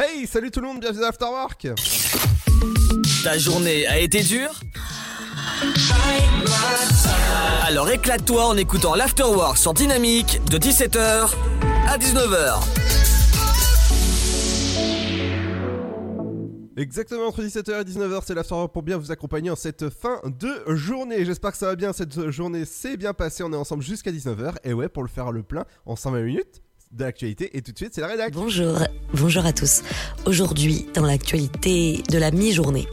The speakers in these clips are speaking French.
Hey, salut tout le monde, bienvenue dans Afterwork Ta journée a été dure Alors éclate-toi en écoutant l'Afterwork sur Dynamique de 17h à 19h. Exactement entre 17h et 19h, c'est l'Afterwork pour bien vous accompagner en cette fin de journée. J'espère que ça va bien, cette journée s'est bien passée, on est ensemble jusqu'à 19h. Et ouais, pour le faire le plein en 120 minutes de l'actualité. Et tout de suite, c'est la rédaction. Bonjour, bonjour à tous. Aujourd'hui, dans l'actualité de la mi-journée.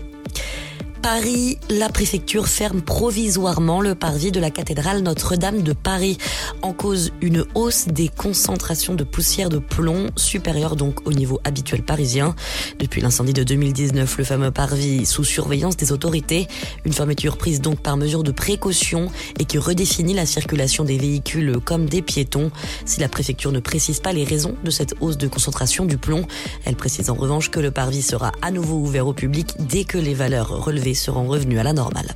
Paris, la préfecture ferme provisoirement le parvis de la cathédrale Notre-Dame de Paris en cause une hausse des concentrations de poussière de plomb supérieure donc au niveau habituel parisien. Depuis l'incendie de 2019, le fameux parvis sous surveillance des autorités, une fermeture prise donc par mesure de précaution et qui redéfinit la circulation des véhicules comme des piétons. Si la préfecture ne précise pas les raisons de cette hausse de concentration du plomb, elle précise en revanche que le parvis sera à nouveau ouvert au public dès que les valeurs relevées seront revenus à la normale.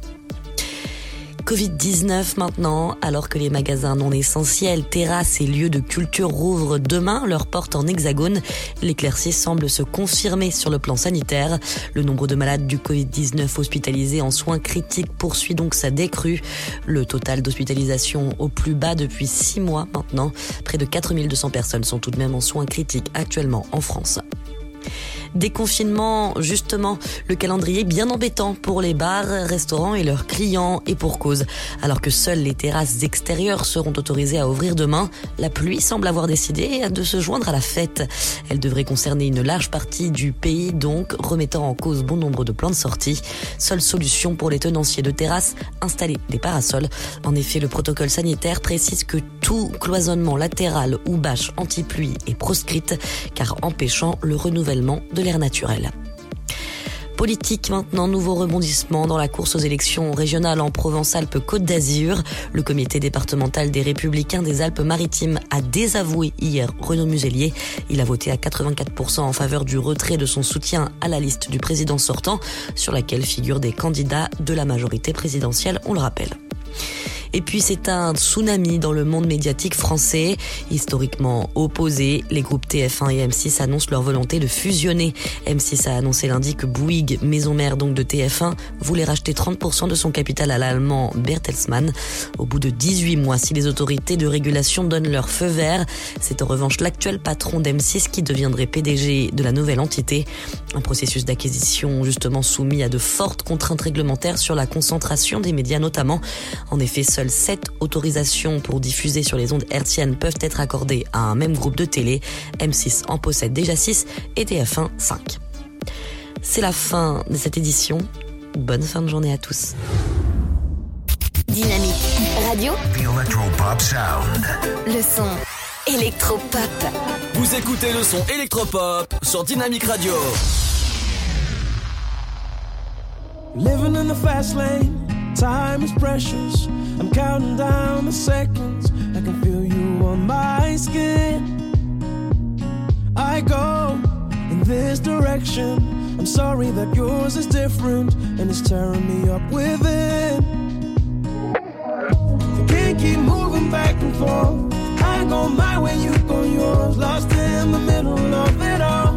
Covid-19 maintenant, alors que les magasins non essentiels, terrasses et lieux de culture rouvrent demain leurs portes en hexagone, l'éclaircie semble se confirmer sur le plan sanitaire. Le nombre de malades du Covid-19 hospitalisés en soins critiques poursuit donc sa décrue. Le total d'hospitalisation au plus bas depuis six mois maintenant. Près de 4200 personnes sont tout de même en soins critiques actuellement en France. Déconfinement, justement, le calendrier bien embêtant pour les bars, restaurants et leurs clients, et pour cause. Alors que seules les terrasses extérieures seront autorisées à ouvrir demain, la pluie semble avoir décidé de se joindre à la fête. Elle devrait concerner une large partie du pays, donc remettant en cause bon nombre de plans de sortie. Seule solution pour les tenanciers de terrasses, installer des parasols. En effet, le protocole sanitaire précise que tout cloisonnement latéral ou bâche anti-pluie est proscrite, car empêchant le renouvellement l'air naturel. Politique maintenant, nouveau rebondissement dans la course aux élections régionales en Provence-Alpes-Côte d'Azur. Le comité départemental des Républicains des Alpes-Maritimes a désavoué hier Renaud Muselier. Il a voté à 84% en faveur du retrait de son soutien à la liste du président sortant, sur laquelle figurent des candidats de la majorité présidentielle, on le rappelle. Et puis c'est un tsunami dans le monde médiatique français. Historiquement opposé, les groupes TF1 et M6 annoncent leur volonté de fusionner. M6 a annoncé lundi que Bouygues, maison mère donc de TF1, voulait racheter 30% de son capital à l'allemand Bertelsmann. Au bout de 18 mois, si les autorités de régulation donnent leur feu vert, c'est en revanche l'actuel patron d'M6 qui deviendrait PDG de la nouvelle entité. Un processus d'acquisition justement soumis à de fortes contraintes réglementaires sur la concentration des médias notamment. En effet, seules 7 autorisations pour diffuser sur les ondes hertziennes peuvent être accordées à un même groupe de télé. M6 en possède déjà 6 et TF1 5. C'est la fin de cette édition. Bonne fin de journée à tous. Dynamique Radio, The Electropop Sound. le son électropop. Vous écoutez le son électropop sur Dynamique Radio. Living in the fast lane, time is precious. I'm counting down the seconds. I can feel you on my skin. I go in this direction. I'm sorry that yours is different and it's tearing me up within. I can't keep moving back and forth. I go my way, you go yours. Lost in the middle of it all.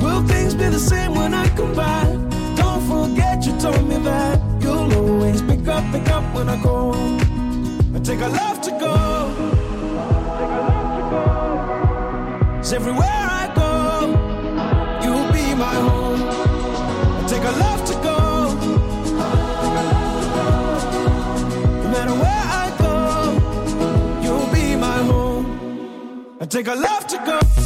Will things be the same when I come back? Told me that you'll always pick up, pick up when I go. I take a love to go. Cause everywhere I go, you'll be my home. I take a love to go. No matter where I go, you'll be my home. I take a love to go.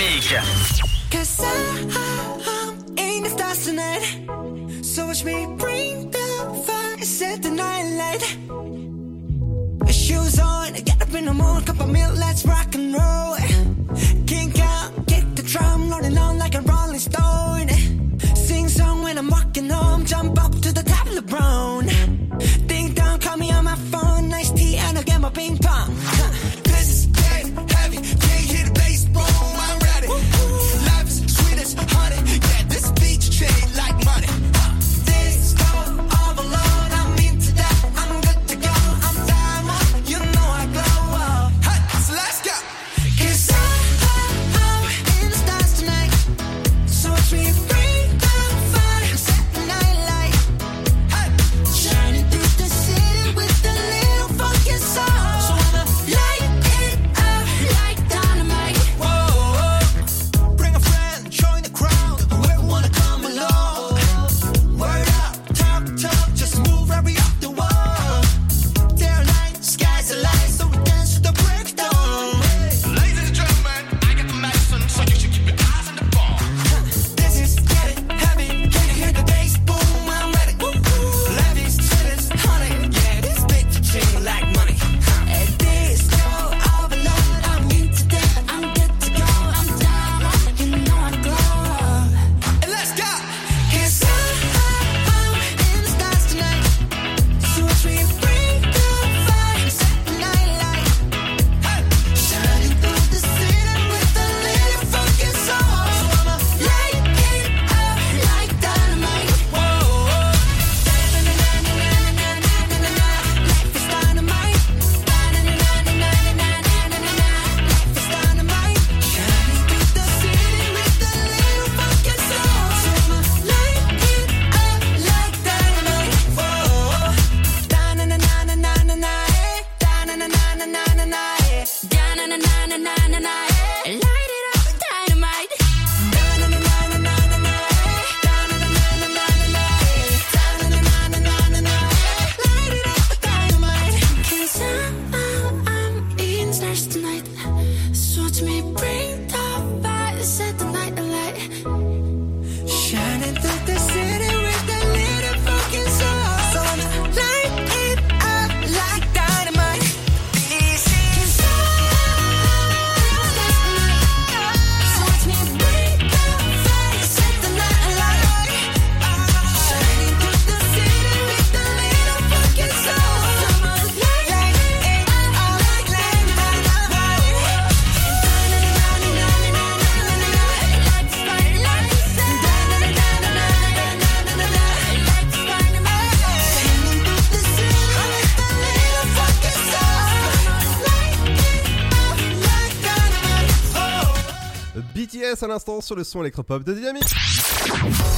L'instant sur le son électropop de Dynamique.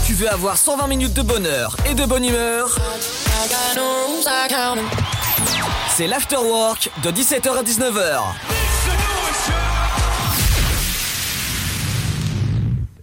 Tu veux avoir 120 minutes de bonheur et de bonne humeur? C'est l'afterwork de 17h à 19h.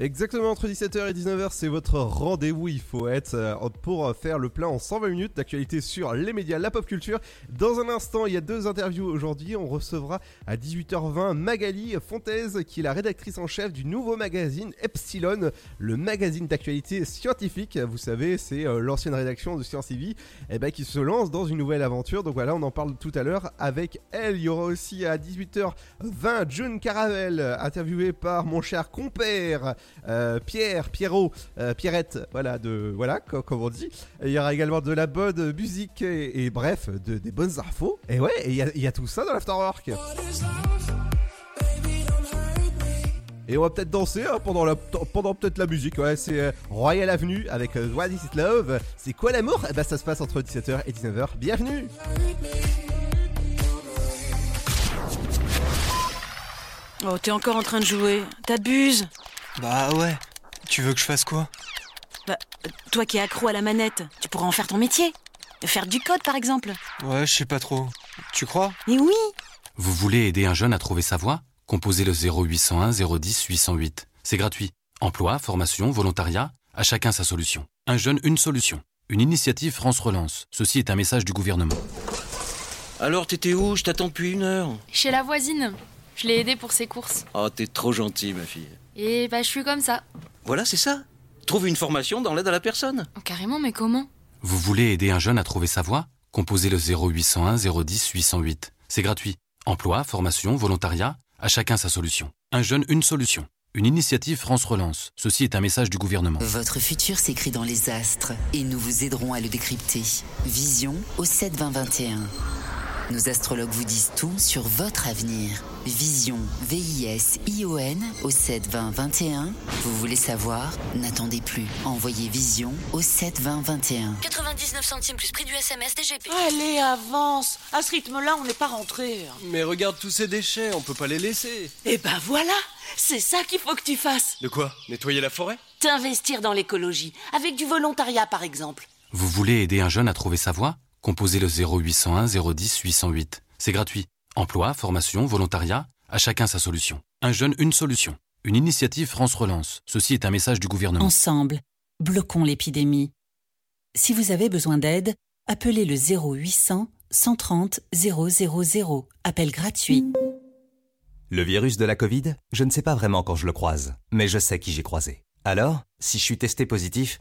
Exactement entre 17h et 19h, c'est votre rendez-vous. Il faut être euh, pour faire le plein en 120 minutes d'actualité sur les médias, la pop culture. Dans un instant, il y a deux interviews aujourd'hui. On recevra à 18h20 Magali Fontaise, qui est la rédactrice en chef du nouveau magazine Epsilon, le magazine d'actualité scientifique. Vous savez, c'est euh, l'ancienne rédaction de Science et Vie, eh ben, qui se lance dans une nouvelle aventure. Donc voilà, on en parle tout à l'heure avec elle. Il y aura aussi à 18h20 June Caravel, interviewé par mon cher compère. Euh, Pierre, Pierrot, euh, Pierrette, voilà, de, voilà, co- comme on dit. Il y aura également de la bonne musique et, bref, de, des bonnes infos. Et ouais, il y, a- tout ça dans l'Afterwork. Et on va peut-être danser hein, pendant, peut-être la musique. C'est euh, Royal Avenue avec What is it love? C'est quoi l'amour? Eh ben ça se passe entre 17h et 19h. Bienvenue Oh, t'es encore en train de jouer. T'abuses. Bah ouais. Tu veux que je fasse quoi? Bah, toi qui es accro à la manette, tu pourrais en faire ton métier. Faire du code, par exemple. Ouais, je sais pas trop. Tu crois? Mais oui Vous voulez aider un jeune à trouver sa voie? Composez le 0801 010 808. C'est gratuit. Emploi, formation, volontariat, à chacun sa solution. Un jeune, une solution. Une initiative France Relance. Ceci est un message du gouvernement. Alors, t'étais où? Je t'attends depuis une heure. Chez la voisine. Je l'ai aidée pour ses courses. Oh, t'es trop gentil, ma fille. Et bah, je suis comme ça. Voilà, c'est ça. Trouve une formation dans l'aide à la personne. Oh, carrément, mais comment? Vous voulez aider un jeune à trouver sa voie? Composez le 0801 010 808. C'est gratuit. Emploi, formation, volontariat, à chacun sa solution. Un jeune, une solution. Une initiative France Relance. Ceci est un message du gouvernement. Votre futur s'écrit dans les astres et nous vous aiderons à le décrypter. Vision au 7 20 21. Nos astrologues vous disent tout sur votre avenir. Vision, V-I-S-I-O-N au 7 20 21. Vous voulez savoir? N'attendez plus. Envoyez Vision au 7 20 21. 99 centimes plus prix du SMS DGP. Allez, avance. À ce rythme-là, on n'est pas rentré. Mais regarde tous ces déchets, on peut pas les laisser. Eh ben voilà C'est ça qu'il faut que tu fasses. De quoi? Nettoyer la forêt? T'investir dans l'écologie. Avec du volontariat, par exemple. Vous voulez aider un jeune à trouver sa voie? Composez le 0801 010 808. C'est gratuit. Emploi, formation, volontariat, à chacun sa solution. Un jeune, une solution. Une initiative France Relance. Ceci est un message du gouvernement. Ensemble, bloquons l'épidémie. Si vous avez besoin d'aide, appelez le 0800 130 000. Appel gratuit. Le virus de la Covid, je ne sais pas vraiment quand je le croise, mais je sais qui j'ai croisé. Alors, si je suis testé positif,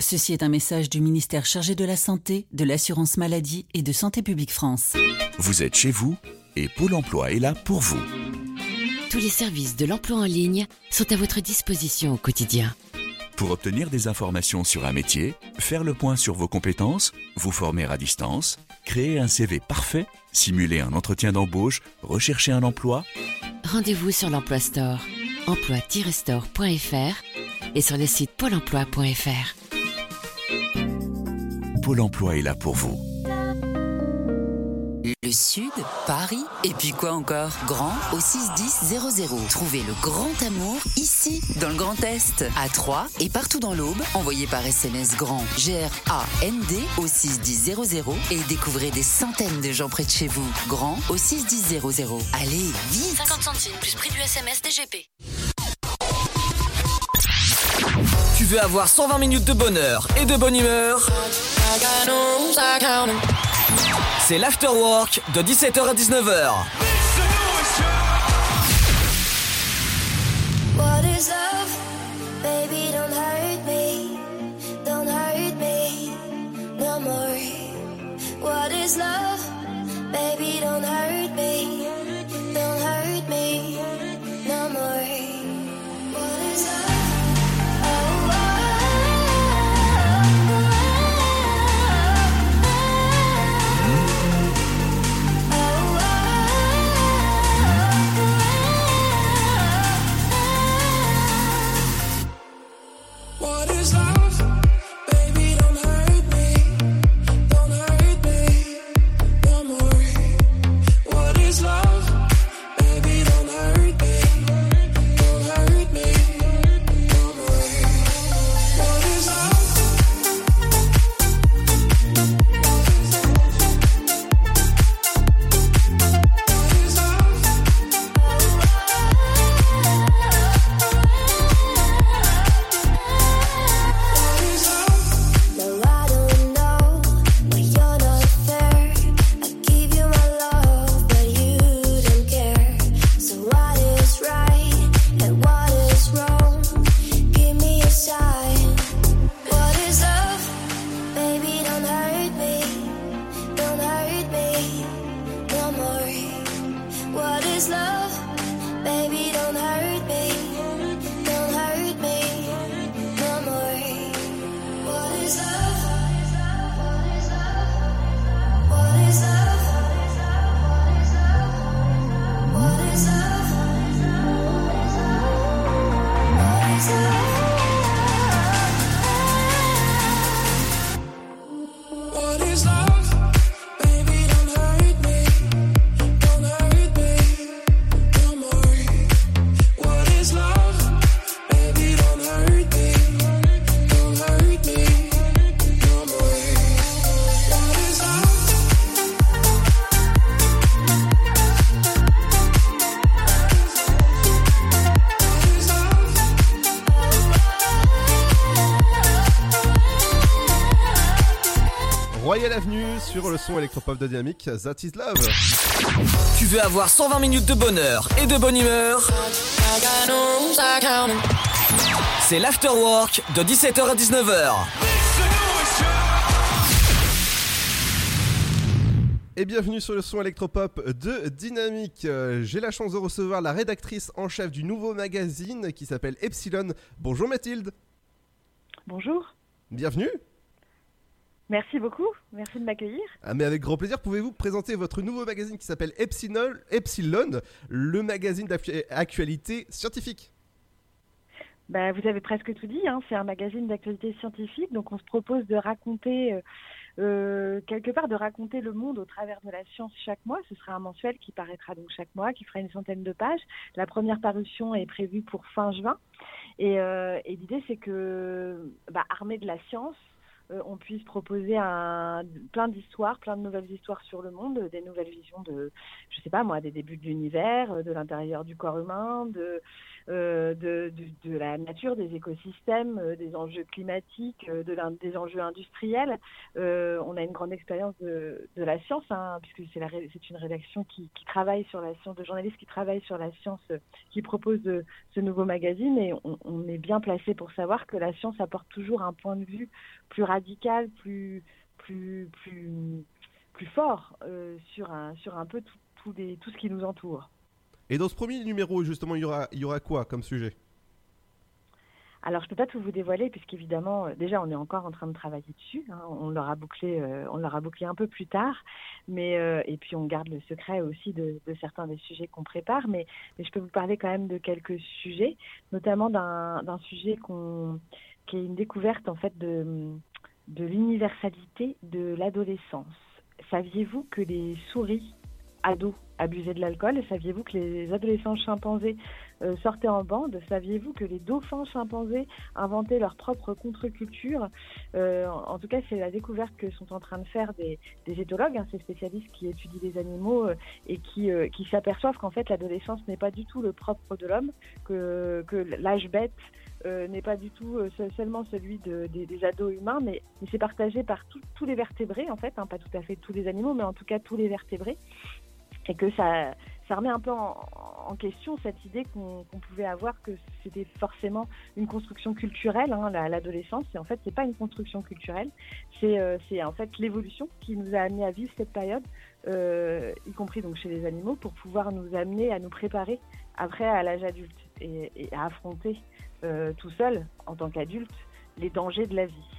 Ceci est un message du ministère chargé de la Santé, de l'Assurance Maladie et de Santé Publique France. Vous êtes chez vous et Pôle emploi est là pour vous. Tous les services de l'emploi en ligne sont à votre disposition au quotidien. Pour obtenir des informations sur un métier, faire le point sur vos compétences, vous former à distance, créer un CV parfait, simuler un entretien d'embauche, rechercher un emploi, Rendez-vous sur l'Emploi Store, emploi-store.fr et sur le site pôle emploi.fr. Pôle emploi est là pour vous. Le Sud, Paris, et puis quoi encore? Grand au 61000. Trouvez le grand amour ici, dans le Grand Est, à Troyes et partout dans l'Aube. Envoyez par SMS grand G-R-A-N-D au 61000 et découvrez des centaines de gens près de chez vous. Grand au 61000. Allez, vite 50 centimes plus prix du SMS DGP. Tu veux avoir 120 minutes de bonheur et de bonne humeur? C'est l'afterwork de 17h à 19h. What is love? Baby, don't hurt me. Don't hurt me no more. What is love? Baby, don't hurt me. Sur le son électropop de Dynamique, That is Love. Tu veux avoir 120 minutes de bonheur et de bonne humeur? C'est l'afterwork de 17h à 19h. Et bienvenue sur le son électropop de Dynamique. Euh, J'ai la chance de recevoir la rédactrice en chef du nouveau magazine qui s'appelle Epsilon. Bonjour Mathilde. Bonjour. Bienvenue. Merci beaucoup. Merci de m'accueillir. Ah, mais avec grand plaisir, pouvez-vous présenter votre nouveau magazine qui s'appelle Epsilon, Epsilon, le magazine d'actualité scientifique? Bah, vous avez presque tout dit, hein. c'est un magazine d'actualité scientifique, donc on se propose de raconter, euh, euh, quelque part, de raconter le monde au travers de la science chaque mois. Ce sera un mensuel qui paraîtra donc chaque mois, qui fera une centaine de pages. La première parution est prévue pour fin juin. Et, euh, et l'idée, c'est que, bah, armé de la science, on puisse proposer un, plein d'histoires, plein de nouvelles histoires sur le monde, des nouvelles visions de, je sais pas moi, des débuts de l'univers, de l'intérieur du corps humain, de, euh, de, de, la nature, des écosystèmes, euh, des enjeux climatiques, euh, de des enjeux industriels. Euh, on a une grande expérience de, la science, hein, puisque c'est, une rédaction qui, travaille sur la science, de journalistes qui travaillent sur la science, qui propose ce nouveau magazine, et on, est bien placé pour savoir que la science apporte toujours un point de vue plus radical, plus, plus, plus, plus fort euh, sur, un, sur un peu tout, tout ce qui nous entoure. Et dans ce premier numéro, justement, il y aura, il y aura quoi comme sujet? Alors, je peux pas tout vous dévoiler puisqu'évidemment, euh, déjà, on est encore en train de travailler dessus. Hein, on l'aura bouclé, euh, on l'aura bouclé un peu plus tard, mais euh, et puis on garde le secret aussi de, certains des sujets qu'on prépare. Mais, je peux vous parler quand même de quelques sujets, notamment d'un sujet qui est une découverte en fait de de l'universalité de l'adolescence. Saviez-vous que les souris ados abusaient de l'alcool. Saviez-vous que les adolescents chimpanzés euh, sortaient en bande? Saviez-vous que les dauphins chimpanzés inventaient leur propre contre-culture? Euh, En tout cas, c'est la découverte que sont en train de faire des, éthologues, hein, ces spécialistes qui étudient les animaux euh, et qui, qui s'aperçoivent qu'en fait l'adolescence n'est pas du tout le propre de l'homme, que, que l'âge bête n'est pas du tout seulement celui de, des, des, ados humains, mais, mais c'est partagé par tous les vertébrés, en fait, hein, pas tout à fait tous les animaux, mais en tout cas tous les vertébrés, et que ça, remet un peu en, question cette idée qu'on qu pouvait avoir que c'était forcément une construction culturelle, hein, l'adolescence, et en fait, c'est pas une construction culturelle, c'est euh, en fait l'évolution qui nous a amené à vivre cette période, euh, y compris donc chez les animaux, pour pouvoir nous amener à nous préparer après à l'âge adulte et, et à affronter euh, tout seul, en tant qu'adulte, les dangers de la vie.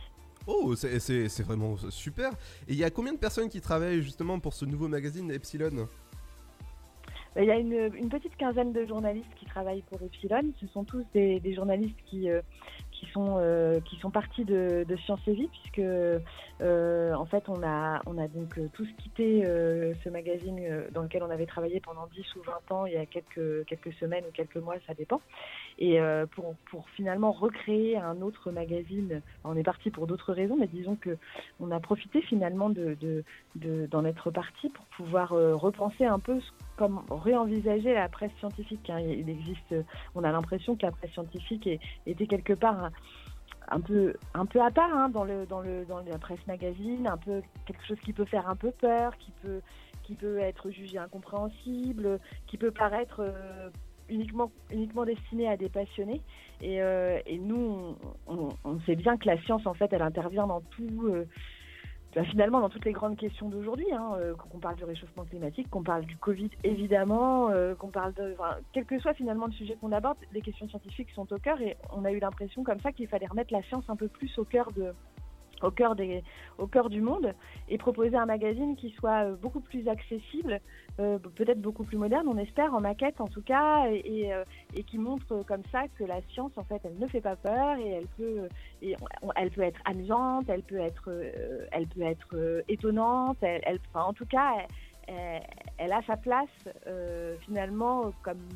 Oh, c'est vraiment super. Et il y a combien de personnes qui travaillent justement pour ce nouveau magazine Epsilon? Il y a une, petite quinzaine de journalistes qui travaillent pour Epsilon. Ce sont tous des, des journalistes qui, euh, qui, sont, euh, qui sont partis de, Sciences et Vie, puisque euh, en fait on a, on a donc tous quitté euh, ce magazine dans lequel on avait travaillé pendant 10 ou 20 ans, il y a quelques, quelques semaines ou quelques mois, ça dépend. Et euh, pour, pour finalement recréer un autre magazine, on est parti pour d'autres raisons, mais disons que on a profité finalement de, de, de, d'en être parti pour pouvoir euh, repenser un peu comme réenvisager la presse scientifique. Hein. Il existe, on a l'impression que la presse scientifique était quelque part un, peu un peu à part hein, dans le dans le dans la presse magazine, un peu quelque chose qui peut faire un peu peur, qui peut qui peut être jugé incompréhensible, qui peut paraître euh, uniquement, uniquement destiné à des passionnés. Et, euh, et nous, on, sait bien que la science, en fait, elle intervient dans tout. Euh, bah, finalement, dans toutes les grandes questions d'aujourd'hui, hein, euh, qu'on parle du réchauffement climatique, qu'on parle du Covid, évidemment, euh, qu'on parle de. Enfin, quel que soit finalement le sujet qu'on aborde, les questions scientifiques sont au cœur et on a eu l'impression comme ça qu'il fallait remettre la science un peu plus au cœur de, au cœur, des, au cœur du monde et proposer un magazine qui soit euh, beaucoup plus accessible, euh, peut-être beaucoup plus moderne, on espère, en maquette en tout cas, et, euh, et, qui montre comme ça que la science, en fait, elle ne fait pas peur et elle peut, et elle peut être amusante, elle peut être, elle peut être étonnante, elle enfin, en tout cas, elle, elle, a sa place finalement comme,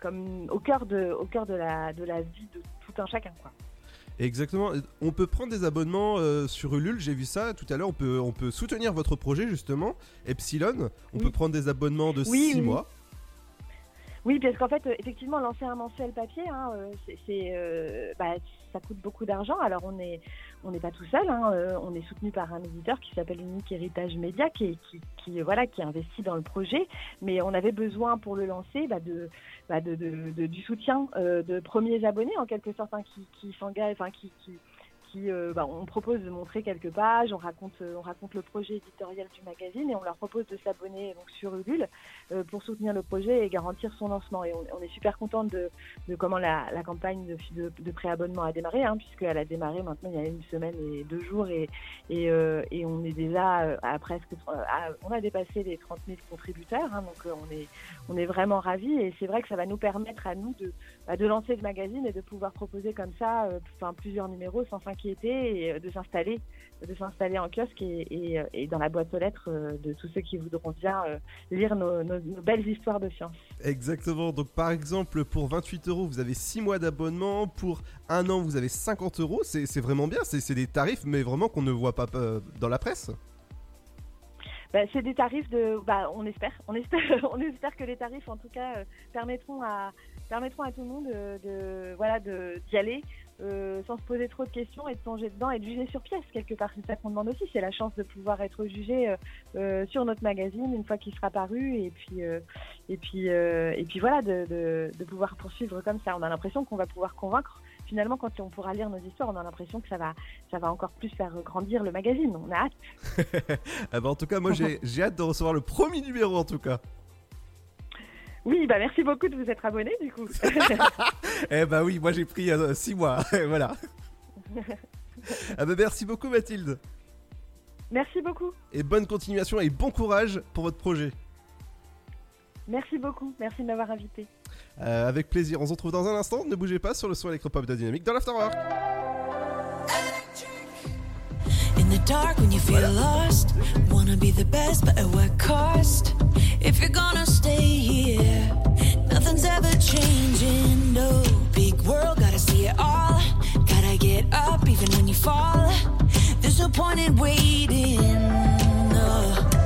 comme au cœur, de, au cœur de, la, de la vie de tout un chacun. Quoi. Exactement. On peut prendre des abonnements euh, sur Ulule, j'ai vu ça tout à l'heure. On peut, on peut soutenir votre projet justement, Epsilon. On oui. peut prendre des abonnements de 6 oui, oui. mois. Oui, parce qu'en fait, euh, effectivement, lancer un mensuel papier, hein, euh, c'est, euh, bah, ça coûte beaucoup d'argent. Alors, on n'est on pas tout seul. hein, on est soutenu par un éditeur qui s'appelle Unique Héritage Média, qui, qui, qui, voilà, qui investit dans le projet. Mais on avait besoin pour le lancer bah, de, bah, de, du soutien de premiers abonnés, en quelque sorte, hein, qui, s'engagent, enfin, qui, euh, bah, on propose de montrer quelques pages, on raconte, euh, on raconte le projet éditorial du magazine et on leur propose de s'abonner donc sur Ulule euh, pour soutenir le projet et garantir son lancement. Et on, est super contente de, comment la, campagne de, préabonnement a démarré, hein, puisqu'elle a démarré maintenant il y a une semaine et deux jours et, on est déjà à presque, on a dépassé les 30 000 contributeurs, hein, donc on est, on est vraiment ravis et c'est vrai que ça va nous permettre à nous de, bah, lancer le magazine et de pouvoir proposer comme ça, plusieurs numéros sans s'inquiéter et euh, de s'installer, de s'installer en kiosque et, et, euh, et dans la boîte aux lettres euh, de tous ceux qui voudront bien lire nos, nos- nos belles histoires de science. Exactement. Donc, par exemple, pour 28 euros, vous avez 6 mois d'abonnement. Pour un an, vous avez 50 euros. C'est vraiment bien. C'est des tarifs, mais vraiment qu'on ne voit pas dans la presse. Bah, c'est des tarifs de, bah, on espère, on espère, on espère que les tarifs en tout cas permettront à permettront à tout le monde de, voilà de d'y aller euh, sans se poser trop de questions et de plonger dedans et de juger sur pièce quelque part. C'est ça qu'on demande aussi, c'est la chance de pouvoir être jugé euh, euh, sur notre magazine une fois qu'il sera paru et puis euh, et puis et puis voilà de, de, de pouvoir poursuivre comme ça. On a l'impression qu'on va pouvoir convaincre. Finalement, quand on pourra lire nos histoires, on a l'impression que ça va, ça va encore plus faire grandir le magazine. On a hâte. Ah bah, en tout cas, moi, j'ai j'ai hâte de recevoir le premier numéro, en tout cas. Oui, bah merci beaucoup de vous être abonné du coup. Eh bah oui, moi, j'ai pris 6 mois. voilà. Ah bah, merci beaucoup, Mathilde. merci beaucoup. Et bonne continuation et bon courage pour votre projet. Merci beaucoup. Merci de m'avoir invité. Euh, avec plaisir. On se retrouve dans un instant. Ne bougez pas sur le son électropop de Dynamique dans l'Afterwork. In the dark when you feel lost, wanna be the best, but at what cost? If you're gonna stay here, nothing's ever changing. No big world, gotta see it all. Gotta get up even when you fall. There's no point in waiting. No.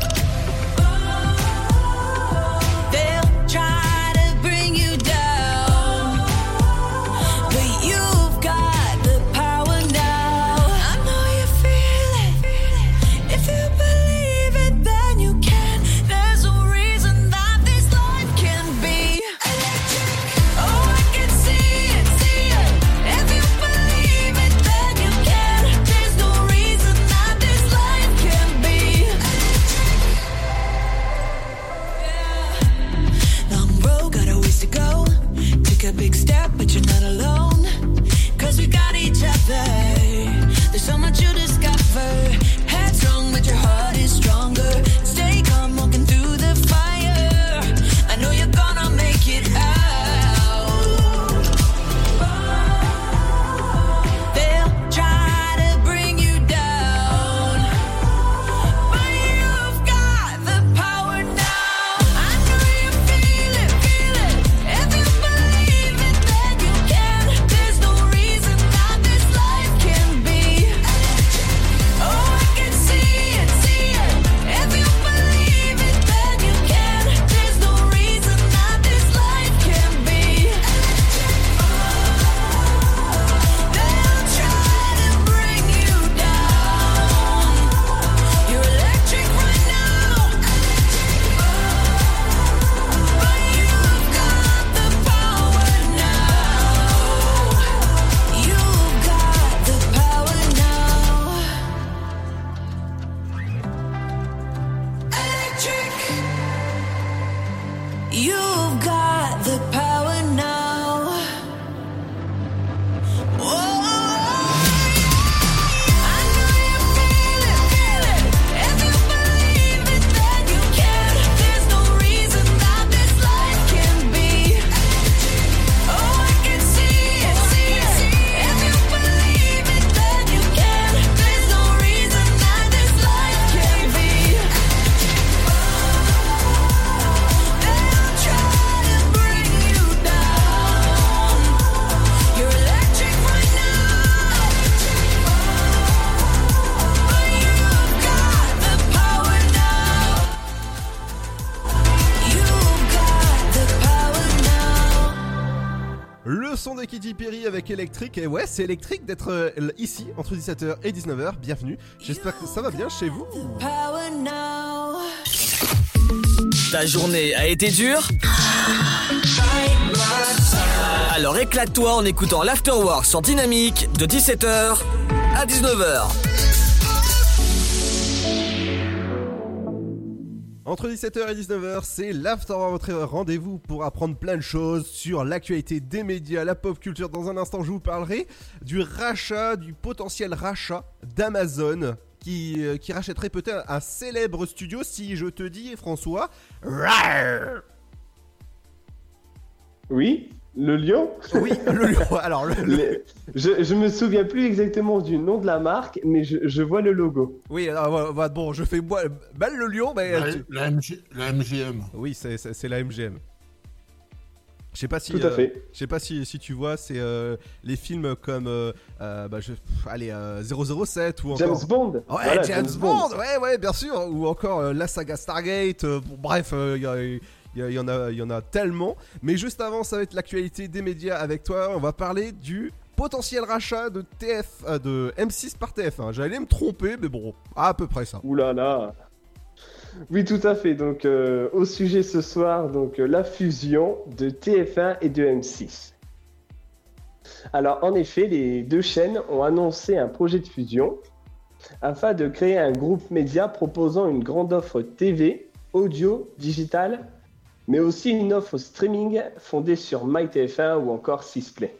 So much you discover. Électrique. Et ouais, c'est électrique d'être euh, ici entre 17h et 19h. Bienvenue. J'espère que ça va bien chez vous. Ta journée a été dure? Alors éclate-toi en écoutant l'Afterwork sur Dynamique de 17h à 19h. Entre 17h et 19h, c'est l'After, votre rendez-vous pour apprendre plein de choses sur l'actualité des médias, la pop culture. Dans un instant, je vous parlerai du rachat, du potentiel rachat d'Amazon qui, euh, qui rachèterait peut-être un célèbre studio si je te dis, François. Oui, le lion Oui, le lion. Alors, le, Les- je, je me souviens plus exactement du nom de la marque, mais je, je vois le logo. Oui, alors, bon, je fais mal le lion, mais. La, tu- la MG la MGM. Oui, c'est- la MGM. Je sais pas si. Tout à euh, fait. Je sais pas si, si tu vois, c'est euh, les films comme. euh, euh, bah, je, pff, allez, euh, 007 ou encore. James Bond. Ouais, Voilà, James, James Bond. Bond. Ouais, ouais, bien sûr. Ou encore euh, la saga Stargate. euh, bon, bref, il y, a- y a- y en a, y en a tellement. Mais juste avant, ça va être l'actualité des médias avec toi. On va parler du potentiel rachat de TF, euh, de M6 par TF1. J'allais me tromper, mais bon, à peu près ça. Ouh là là. Oui, tout à fait. Donc, euh, au sujet ce soir, donc euh, la fusion de TF1 et de M6. Alors, en effet, les deux chaînes ont annoncé un projet de fusion afin de créer un groupe média proposant une grande offre TV, audio, digital, mais aussi une offre streaming fondée sur MyTF1 ou encore Sisplay.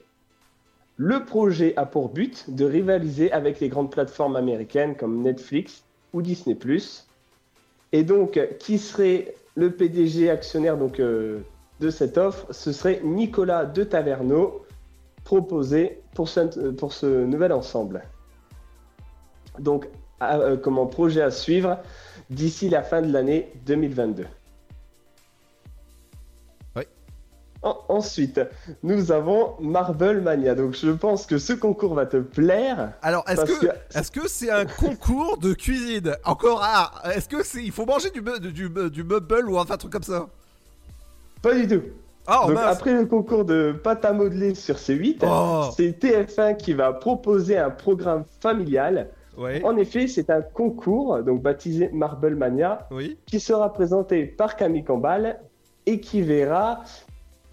Le projet a pour but de rivaliser avec les grandes plateformes américaines comme Netflix ou Disney+. Et donc, qui serait le PDG actionnaire donc, euh, de cette offre? Ce serait Nicolas de Taverneau, proposé pour ce, ce nouvel ensemble. Donc, à- euh, comme projet à suivre d'ici la fin de l'année 2022. Ensuite, nous avons Marble Mania. Donc, je pense que ce concours va te plaire. Alors, est-ce que est-ce que c'est un concours de cuisine? Encore ah, Est-ce que c'est il faut manger du du, du, meuble ou enfin un truc comme ça? Pas du tout. Ah, Donc, après le concours de pâte à modeler sur C8, Oh. c'est TF1 qui va proposer un programme familial. Ouais. En effet, c'est un concours, donc baptisé Marble Mania, Oui. qui sera présenté par Camille Combal et qui verra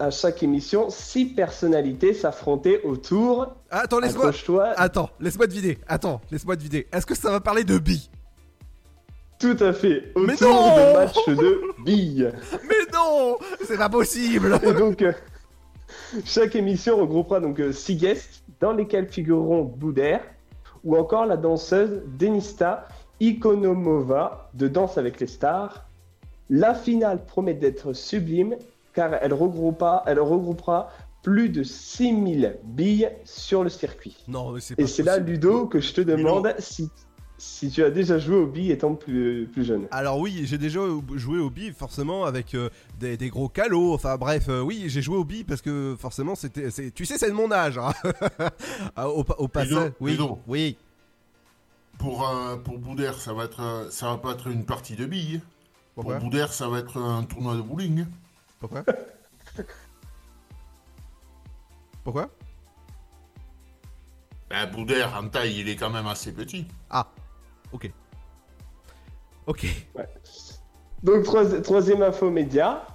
à chaque émission six personnalités s'affronter autour. Attends, laisse-moi. Attends, laisse-moi deviner. Attends, laisse-moi deviner. Est-ce que ça va parler de billes? Tout à fait. Mais Autour non de matchs de billes. Mais non C'est pas possible Et donc, euh, chaque émission regroupera donc euh, six guests, dans lesquels figureront Boudère ou encore la danseuse Denista Ikonomova de Danse avec les stars. La finale promet d'être sublime car elle regroupera, elle regroupera plus de 6000 billes sur le circuit. Non, mais c'est pas Et c'est là. Ludo, que je te demande si, si tu as déjà joué aux billes étant plus, plus jeune. Alors oui, j'ai déjà joué au billes forcément avec euh, des, des gros calots. Enfin bref, euh, oui, j'ai joué au billes parce que forcément c'était, c'est- tu sais, c'est de mon âge. hein. Ah, au, au passage, Ludo, oui, Ludo. oui. Pour, euh, pour Boudère, ça va être, ça va pas être une partie de billes. Pourquoi pour Boudère, ça va être un tournoi de bowling. Pourquoi? Pourquoi? Ben, Boudère, en taille, il est quand même assez petit. Ah, ok. Ok. Donc troi- troisième info média,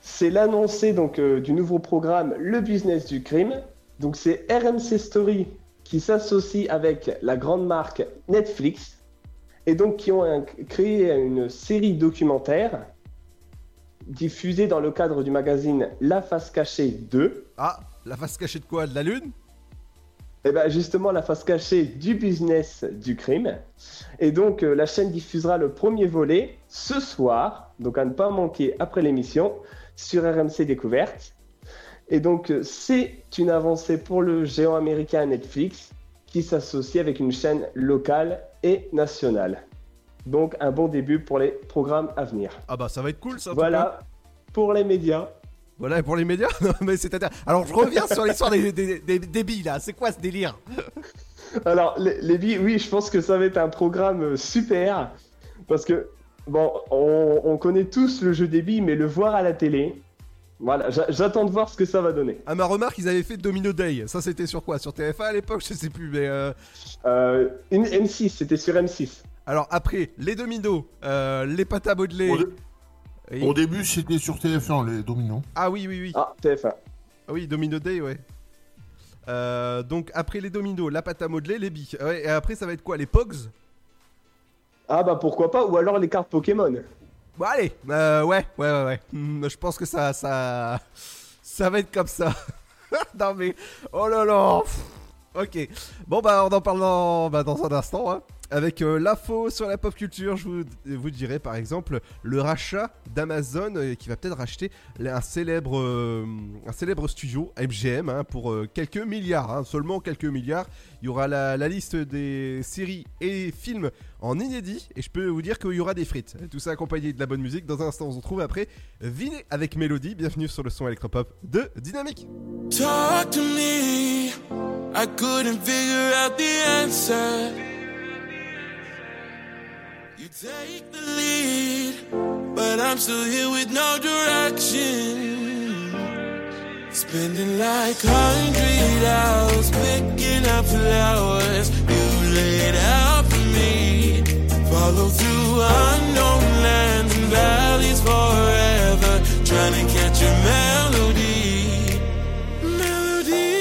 c'est l'annoncé donc euh, du nouveau programme Le Business du crime. Donc c'est RMC Story qui s'associe avec la grande marque Netflix et donc qui ont un- créé une série documentaire diffusée dans le cadre du magazine La Face Cachée 2. Ah, la face cachée de quoi? De la lune? Et bien justement la face cachée du business du crime. Et donc euh, la chaîne diffusera le premier volet ce soir, donc à ne pas manquer après l'émission, sur RMC Découverte. Et donc euh, c'est une avancée pour le géant américain Netflix qui s'associe avec une chaîne locale et nationale. Donc un bon début pour les programmes à venir. Ah bah ça va être cool ça. Voilà pour les médias. Voilà, et pour les médias Non, mais c'est Alors, je reviens sur l'histoire des, des, des, des billes, là. C'est quoi ce délire? Alors, les, les billes, oui, je pense que ça va être un programme euh, super. Parce que, bon, on, on connaît tous le jeu des billes, mais le voir à la télé, Voilà, j'a- j'attends de voir ce que ça va donner. À ma remarque, ils avaient fait Domino Day. Ça, c'était sur quoi? Sur TF1 à l'époque Je sais plus, mais. euh, Euh, une M6, c'était sur M6. Alors, après, les dominos, euh, les pâtes à modeler. Au, dé- Oui. au début, c'était sur TF1, les dominos. Ah oui, oui, oui. Ah, TF1. Ah oui, Domino Day, ouais. Euh, donc, après les dominos, la pâte à modeler, les billes. Ouais, et après, ça va être quoi Les Pogs? Ah bah pourquoi pas, ou alors les cartes Pokémon. Bon, allez, euh, ouais, ouais, ouais, ouais. Hmm, je pense que ça, ça, ça va être comme ça. non mais, oh là là. pff. Ok. Bon bah, on en parle dans, bah, dans un instant. Hein. Avec euh, l'info sur la pop culture, je vous, dirai par exemple le rachat d'Amazon euh, qui va peut-être racheter un célèbre, euh, un célèbre studio MGM hein, pour quelques milliards, hein, seulement quelques milliards. Il y aura la, la liste des séries et films en inédit et je peux vous dire qu'il y aura des frites. Tout ça accompagné de la bonne musique. Dans un instant, on se retrouve après Viné avec Mélodie. Bienvenue sur le son électropop de Dynamique. Talk to me. I couldn't figure out the answer. Take the lead, but I'm still here with no direction. Spending like hundred hours picking up flowers you laid out for me. Follow through unknown lands and valleys forever, trying to catch a melody. Melody.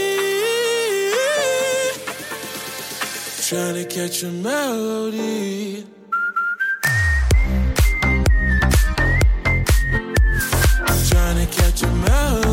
Trying to catch a melody. Trying to catch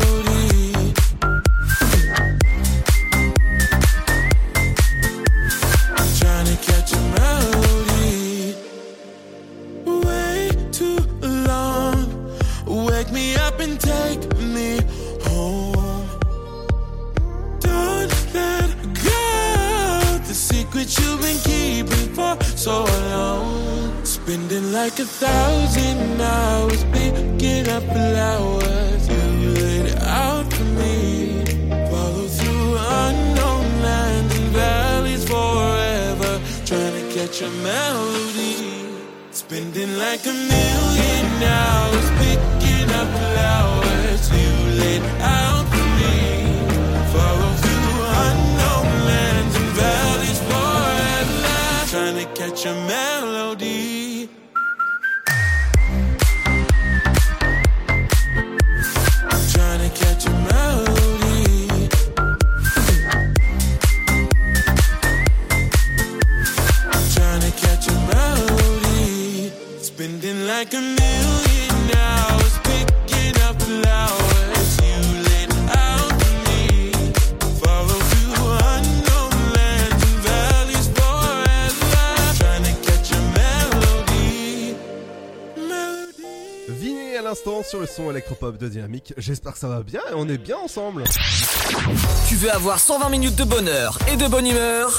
like a thousand hours picking up flowers. You laid out for me. Follow through unknown lands and valleys forever. Trying to catch a melody. Spending like a million hours picking up flowers. You laid out for me. Follow through unknown lands and valleys forever. Trying to catch a melody. Like a million hours picking up flowers. You laid out for me. Follow through unknown lands and valleys forever. Trying to catch a melody. Viné à l'instant sur le son électropop de Dynamique. J'espère que ça va bien et on est bien ensemble. Tu veux avoir 120 minutes de bonheur et de bonne humeur?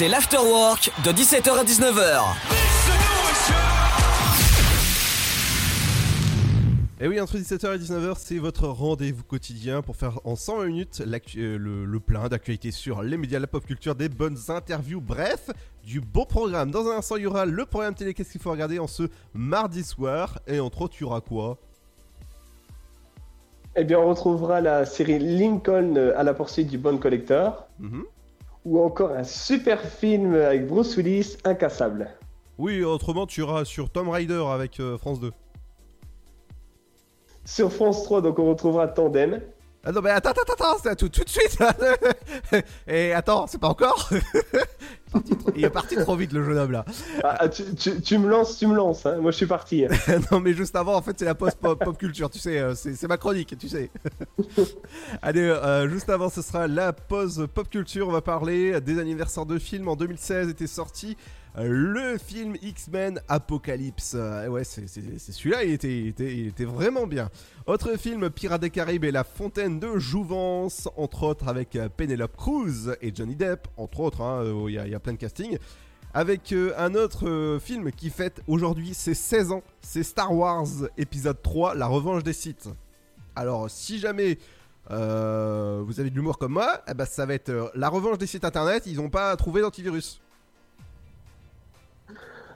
C'est l'afterwork de 17h à 19h. Et oui, entre 17h et 19h, c'est votre rendez-vous quotidien pour faire en 120 minutes euh, le, le plein d'actualités sur les médias, la pop culture, des bonnes interviews, bref, du beau programme. Dans un instant, il y aura le programme télé Qu'est-ce qu'il faut regarder en ce mardi soir. Et entre autres, il y aura quoi Eh bien, on retrouvera la série Lincoln euh, à la poursuite du bon collector. Mhm. Ou encore un super film avec Bruce Willis, Incassable. Oui, autrement, tu iras sur Tomb Raider avec euh, France 2. Sur France 3, donc on retrouvera Tandem. Ah non, mais attends, attends, attends, c'est à tout, tout de suite. Et attends, c'est pas encore. Il est parti trop vite le jeune homme là. Ah, ah, tu, tu- tu me lances, tu me lances. hein. Moi, je suis parti. non mais juste avant en fait c'est la post pop, pop culture tu sais euh, c'est ma chronique tu sais allez euh, juste avant ce sera la pause pop culture on va parler des anniversaires de films en 2016 était sorti le film X-Men Apocalypse Euh, ouais c'est celui-là il était, vraiment bien autre film Pirates des Caraïbes et la fontaine de Jouvence entre autres avec euh, Penelope Cruz et Johnny Depp entre autres hein, euh, il y, a- plein de castings avec euh, un autre euh, film qui fête aujourd'hui ses 16 ans, c'est Star Wars épisode 3, La revanche des Sith. Alors si jamais euh, vous avez de l'humour comme moi, eh ben, ça va être euh, La revanche des sites internet, ils n'ont pas trouvé d'antivirus.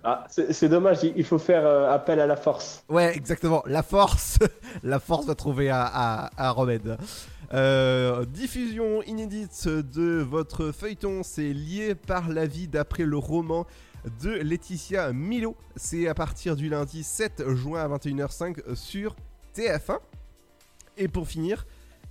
Ah, c'est dommage, il faut faire euh, appel à la force. Ouais, exactement. La force, la force va trouver un remède. Euh, diffusion inédite de votre feuilleton, c'est lié par la vie d'après le roman de Laetitia Milo. C'est à partir du lundi 7 juin à 21h05 sur TF1. Et pour finir,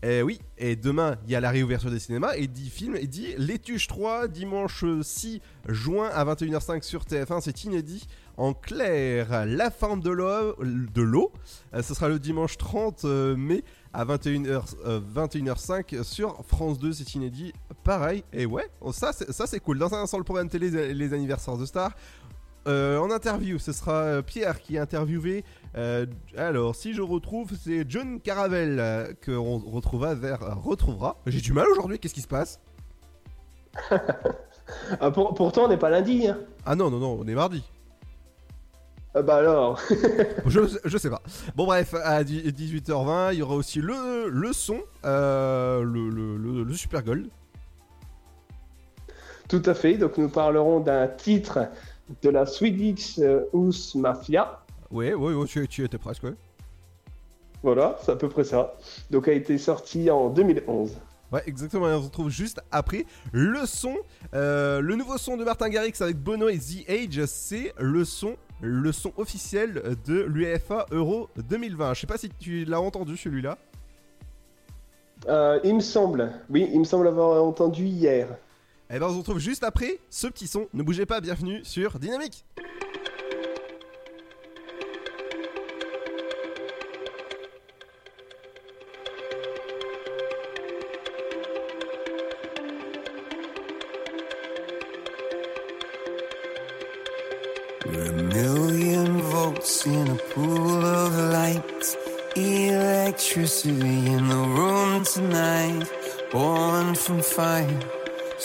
eh oui, et demain il y a la réouverture des cinémas et dit film et dit Les Tuches 3 dimanche 6 juin à 21h05 sur TF1, c'est inédit. En clair, la forme de l'eau, euh, ce sera le dimanche 30 euh, mai à 21h, euh, 21h05 sur France 2, c'est inédit. Pareil, et ouais, oh, ça c'est, ça c'est cool. Dans un instant, le programme télé, les anniversaires de stars. Euh, en interview, ce sera euh, Pierre qui est interviewé. Euh, alors, si je retrouve, c'est John Caravelle euh, qu'on retrouvera vers, retrouvera. J'ai du mal aujourd'hui, qu'est-ce qui se passe? Ah, pour- pourtant, on n'est pas lundi. Hein. Ah non, non, non, on est mardi. Ah bah alors. je, je sais pas. Bon bref, à dix- 18h20, il y aura aussi le, le son, le, le, le- le Super Gold. Tout à fait. Donc, nous parlerons d'un titre de la Swedish euh, House Mafia. Ouais, ouais, ouais, tu, tu étais presque, ouais. Voilà, c'est à peu près ça. Donc, a été sorti en 2011. Ouais, exactement, et on se retrouve juste après le son, euh, le nouveau son de Martin Garrix avec Bono et The Age, c'est le son, le son officiel de l'UEFA Euro 2020. Je sais pas si tu l'as entendu celui-là. Euh, il me semble, oui, il me semble avoir entendu hier. Eh ben on se retrouve juste après ce petit son. Ne bougez pas, bienvenue sur Dynamique. A million volts in a pool of light. Electricity in the room tonight. Born from fire.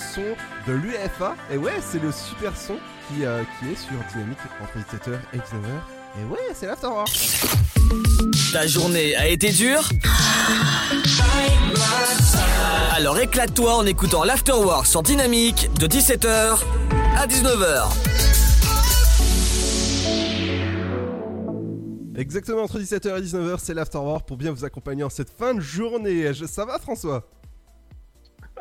Son de l'UFA. Et ouais, c'est le super son qui, euh, qui est sur Dynamique entre 17h et 19h. Et ouais, c'est l'Afterwork. Ta journée a été dure? Alors éclate-toi en écoutant l'Afterwork sur Dynamique de 17h à 19h. Exactement entre 17h et 19h, c'est l'Afterwork pour bien vous accompagner en cette fin de journée. Ça va François?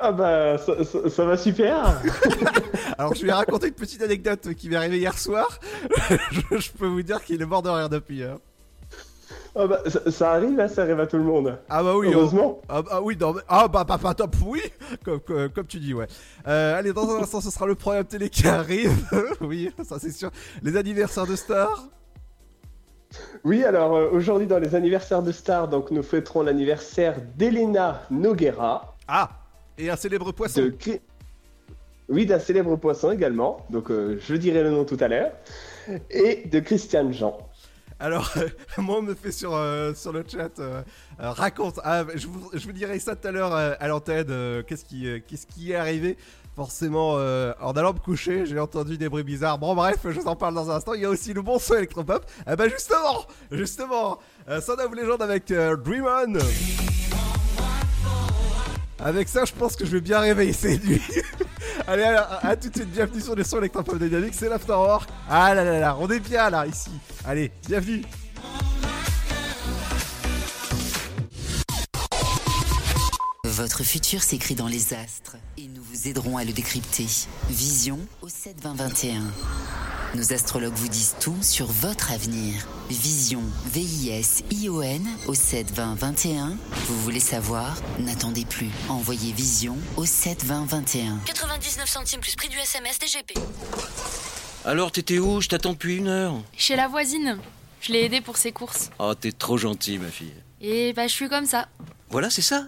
Ah bah, ça, ça- ça va super. Alors je vais raconter une petite anecdote qui m'est arrivée hier soir. je, je peux vous dire qu'il est mort de rire depuis. hein. Ah bah, ça, ça arrive, hein, ça arrive à tout le monde. Ah bah oui, Heureusement. Ah, bah oui, non, mais- ah bah pas, pas top, oui, comme, comme, comme tu dis, ouais. Euh, allez, dans un instant, ce sera le programme télé qui arrive. oui, ça c'est sûr. Les anniversaires de stars. Oui, alors euh, aujourd'hui dans les anniversaires de stars, donc nous fêterons l'anniversaire d'Elena Noguera. Ah, et un célèbre poisson. De Oui, d'un célèbre poisson également. Donc euh, je dirai le nom tout à l'heure. Et de Christiane Jean. Alors, moi, on me fait sur, euh, sur le chat, euh, euh, raconte, ah, je, vous, je vous dirai ça tout à l'heure à l'antenne, qu'est-ce qui, qu'est-ce qui est arrivé. Forcément, en allant me coucher, j'ai entendu des bruits bizarres. Bon, bref, je vous en parle dans un instant. Il y a aussi le bon son électropop. Eh ben, justement, justement, Son of Legend avec Dream On. Avec ça, je pense que je vais bien réveiller cette nuit. Allez, à, à tout de suite, bienvenue sur les sons électropop dynamiques, c'est l'Afterwork. Ah là là là, on est bien là, ici. Allez, bienvenue. Votre futur s'écrit dans les astres et nous vous aiderons à le décrypter. Vision au 72021. Nos astrologues vous disent tout sur votre avenir. Vision, V-I-S-I-O-N au 72021. Vous voulez savoir? N'attendez plus. Envoyez Vision au 72021. 99 centimes plus prix du SMS DGP. Alors, t'étais où? Je t'attends depuis une heure. Chez la voisine. Je l'ai aidée pour ses courses. Oh, t'es trop gentil, ma fille. Et bah, je suis comme ça. Voilà, c'est ça.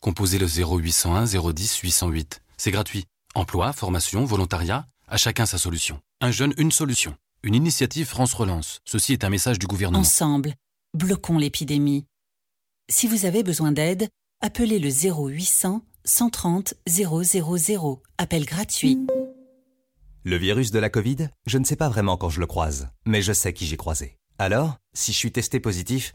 Composez le 0801 010 808. C'est gratuit. Emploi, formation, volontariat, à chacun sa solution. Un jeune, une solution. Une initiative France Relance. Ceci est un message du gouvernement. Ensemble, bloquons l'épidémie. Si vous avez besoin d'aide, appelez le 0800 130 000. Appel gratuit. Le virus de la Covid, je ne sais pas vraiment quand je le croise, mais je sais qui j'ai croisé. Alors, si je suis testé positif,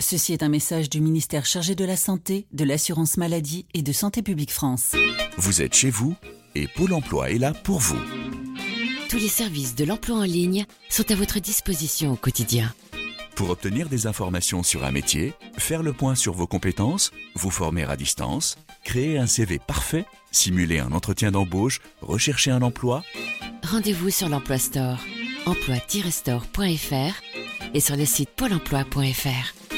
Ceci est un message du ministère chargé de la Santé, de l'Assurance Maladie et de Santé Publique France. Vous êtes chez vous et Pôle emploi est là pour vous. Tous les services de l'emploi en ligne sont à votre disposition au quotidien. Pour obtenir des informations sur un métier, faire le point sur vos compétences, vous former à distance, créer un CV parfait, simuler un entretien d'embauche, rechercher un emploi, Rendez-vous sur l'Emploi Store, emploi-store.fr et sur le site pôle emploi.fr.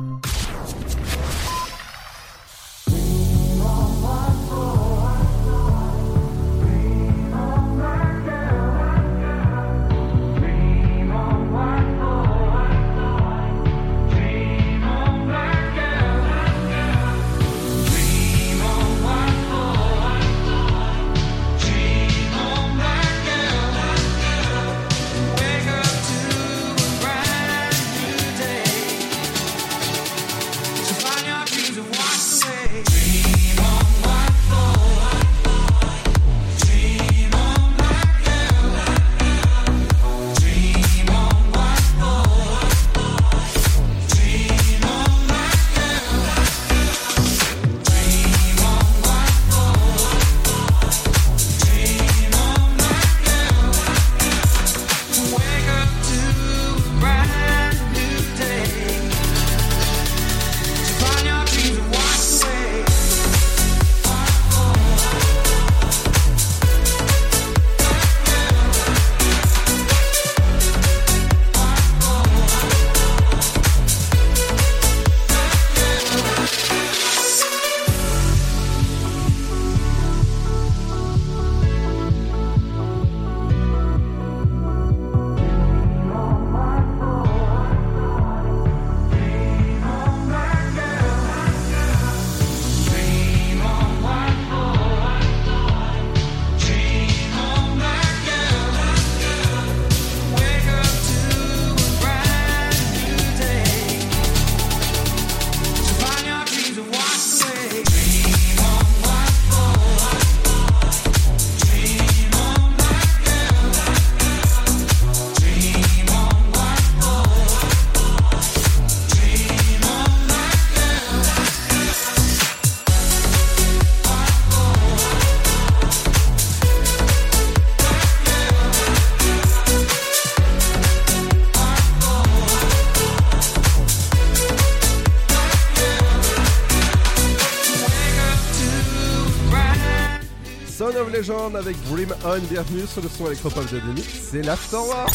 Legend avec Dream On, bienvenue sur le son électropop de Denis, c'est l'Afterwork.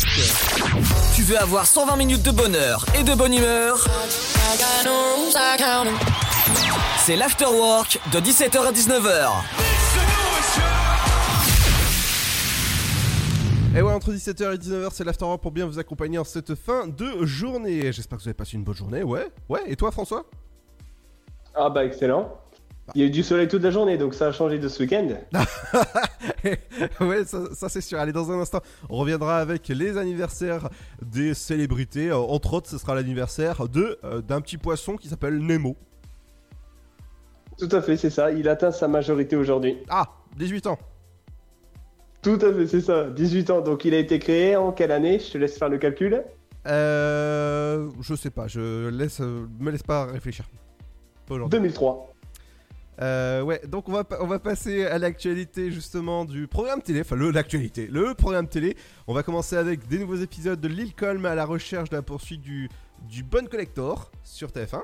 Tu veux avoir 120 minutes de bonheur et de bonne humeur? C'est l'Afterwork de 17h à 19h. Et ouais, entre 17h et 19h, c'est l'Afterwork pour bien vous accompagner en cette fin de journée. J'espère que vous avez passé une bonne journée, ouais. Ouais, et toi François? Ah bah excellent. Il y a eu du soleil toute la journée, donc ça a changé de ce week-end. ouais, ça, ça, c'est sûr. Allez, dans un instant, on reviendra avec les anniversaires des célébrités. Euh, entre autres, ce sera l'anniversaire de euh, d'un petit poisson qui s'appelle Nemo. Tout à fait, c'est ça. Il atteint sa majorité aujourd'hui. Ah, 18 ans. Tout à fait, c'est ça. 18 ans. Donc il a été créé en quelle année? Je te laisse faire le calcul. Euh, je sais pas. Je laisse, euh, me laisse pas réfléchir. Pas aujourd'hui. 2003. Euh, ouais, donc on va, on va passer à l'actualité justement du programme télé, enfin le l'actualité, le programme télé. On va commencer avec des nouveaux épisodes de Lil Colm à la recherche de la poursuite du, du Bon Collector sur TF1.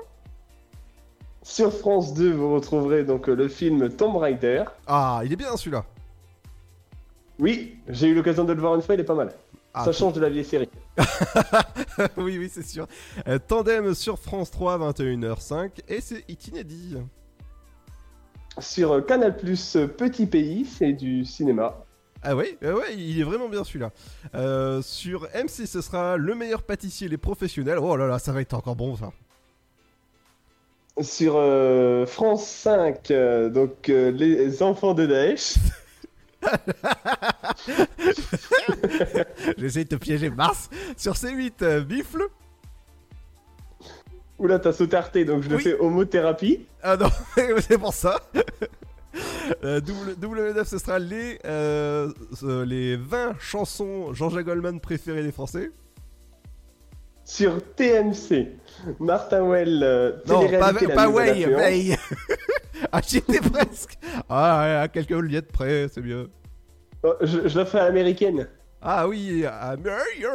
Sur France 2, vous retrouverez donc euh, le film Tomb Raider. Ah, il est bien celui-là. Oui, j'ai eu l'occasion de le voir une fois, il est pas mal. Ah, ça change de la vieille série. oui, oui, c'est sûr. Euh, Tandem sur France 3, 21h05, et c'est It inédit. Sur euh, Canal Plus Petit Pays, c'est du cinéma. Ah euh, ouais, il est vraiment bien celui-là. Euh, sur M6, ce sera le meilleur pâtissier, les professionnels. Oh là là, ça va être encore bon ça. Sur euh, France 5, euh, donc euh, les enfants de Daesh. J'essaie de te piéger Mars. Sur C8, euh, Bifle. Oula, t'as sauté Arte, donc je le Oui. fais homothérapie. Ah non, c'est pour ça. Euh, W- W9, ce sera les, euh, les 20 chansons Jean-Jacques Goldman préférées des Français. Sur TMC, Martin Well, euh, Non, pas, pas Way. Way. ah, j'y étais presque. Ah, ouais, à quelques liettes près, c'est mieux. Oh, je, je la fais à l'américaine. Ah oui, America.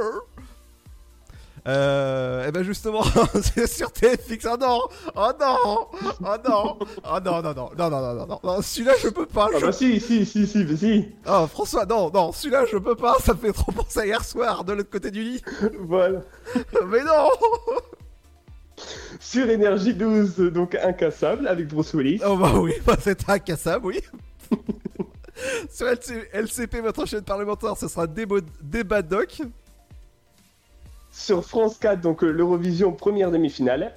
Euh, et ben justement, c'est sur TFX. Oh non, oh non, oh non, oh non, non, non, non, non, non, non, non. Celui-là, je peux pas. Ah je... Ah bah si, si, si, si, mais si. Ah François, non, non, celui-là, je peux pas. Ça me fait trop penser hier soir de l'autre côté du lit. voilà. Mais non. sur Énergie 12, donc incassable avec Bruce Willis. Oh bah oui, bah c'est incassable, oui. sur LCP, votre chaîne parlementaire, ce sera débat doc. Sur France 4, donc euh, l'Eurovision première demi-finale.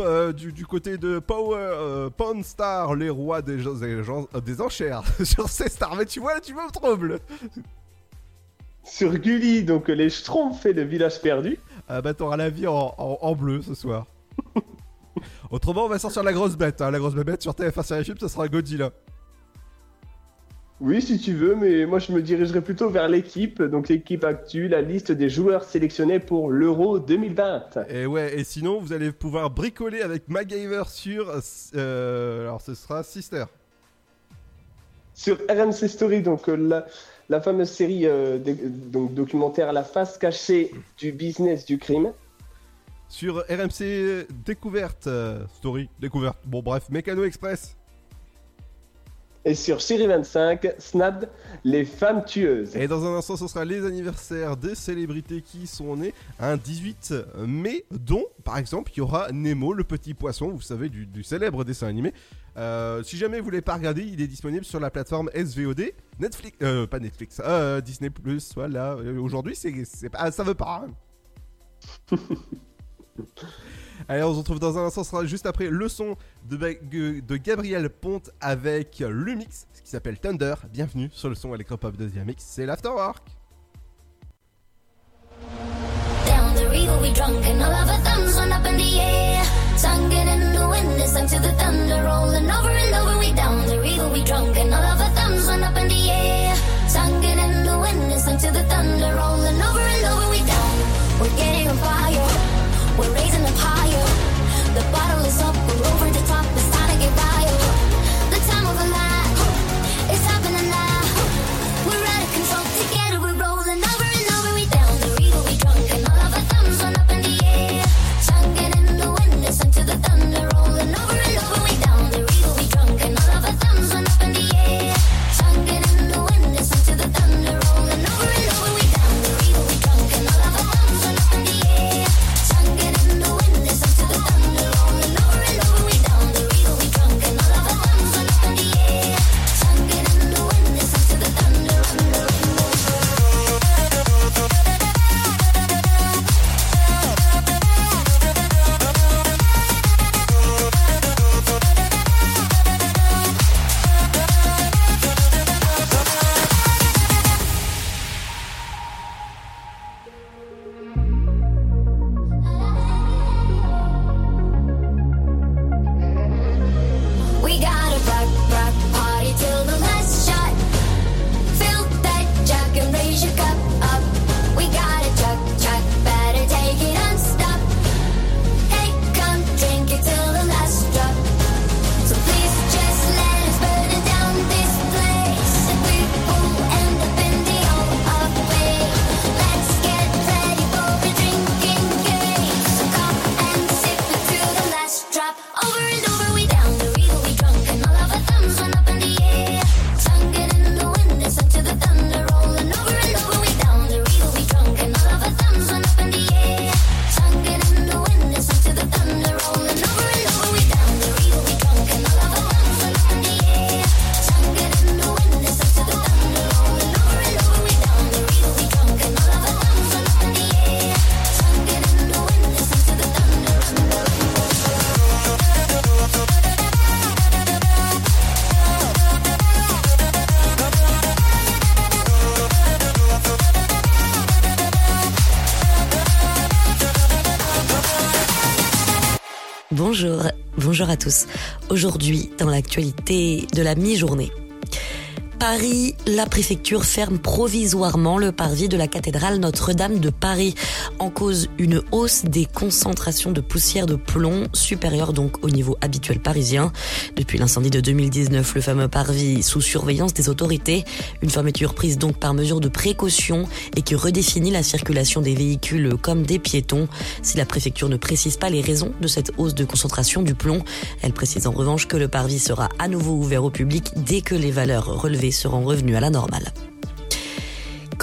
Euh, du, du côté de Power, euh, Pawn Star, les rois des, euh, des enchères sur ces stars. Mais tu vois, là, tu me troubles. Sur Gulli, donc les Schtroumpfs et le village perdu. Ah bah t'auras la vie en, en- en bleu ce soir. Autrement, on va sortir la grosse bête. hein. La grosse bête sur TF1 Série ça sera Godzilla. Oui, si tu veux, mais moi je me dirigerai plutôt vers l'équipe, donc l'équipe actuelle, la liste des joueurs sélectionnés pour l'Euro 2020. Et ouais, et sinon, vous allez pouvoir bricoler avec MacGyver sur. euh, alors, ce sera Sister. Sur RMC Story, donc euh, la, la fameuse série euh, donc, documentaire La face cachée du business du crime. Sur RMC Découverte. story, découverte. Bon, bref, Mécano Express. Et sur Chérie 25, Snap, les femmes tueuses. Et dans un instant, ce sera les anniversaires des célébrités qui sont nées un 18 mai, dont, par exemple, il y aura Nemo, le petit poisson, vous savez, du, du célèbre dessin animé. Euh, si jamais vous voulez pas regarder, il est disponible sur la plateforme SVOD, Netflix, euh, pas Netflix, euh, Disney+, voilà. Euh, Aujourd'hui, c'est, c'est ça veut pas. hein. Allez, on se retrouve dans un instant, ce sera juste après le son de, Gabriel Ponte avec le mix, ce qui s'appelle Thunder. Bienvenue sur le son électropop de Dynamix, c'est l'Afterwork. Down the river we drunk and all of our thumbs went up in the air. Singing in the wind, listen to the thunder rolling over and over. We down the river we drunk and all of our thumbs went up in the air. Singing in the wind, listen to the thunder rolling over and over. We down, we're getting fire, we're Dans l'actualité de la mi-journée. Paris, la préfecture ferme provisoirement le parvis de la cathédrale Notre-Dame de Paris. En cause, une hausse des concentrations de poussière de plomb, supérieure donc au niveau habituel parisien. Depuis l'incendie de 2019, le fameux parvis sous surveillance des autorités. Une fermeture prise donc par mesure de précaution et qui redéfinit la circulation des véhicules comme des piétons. Si la préfecture ne précise pas les raisons de cette hausse de concentration du plomb, elle précise en revanche que le parvis sera à nouveau ouvert au public dès que les valeurs relevées seront revenues à la normale.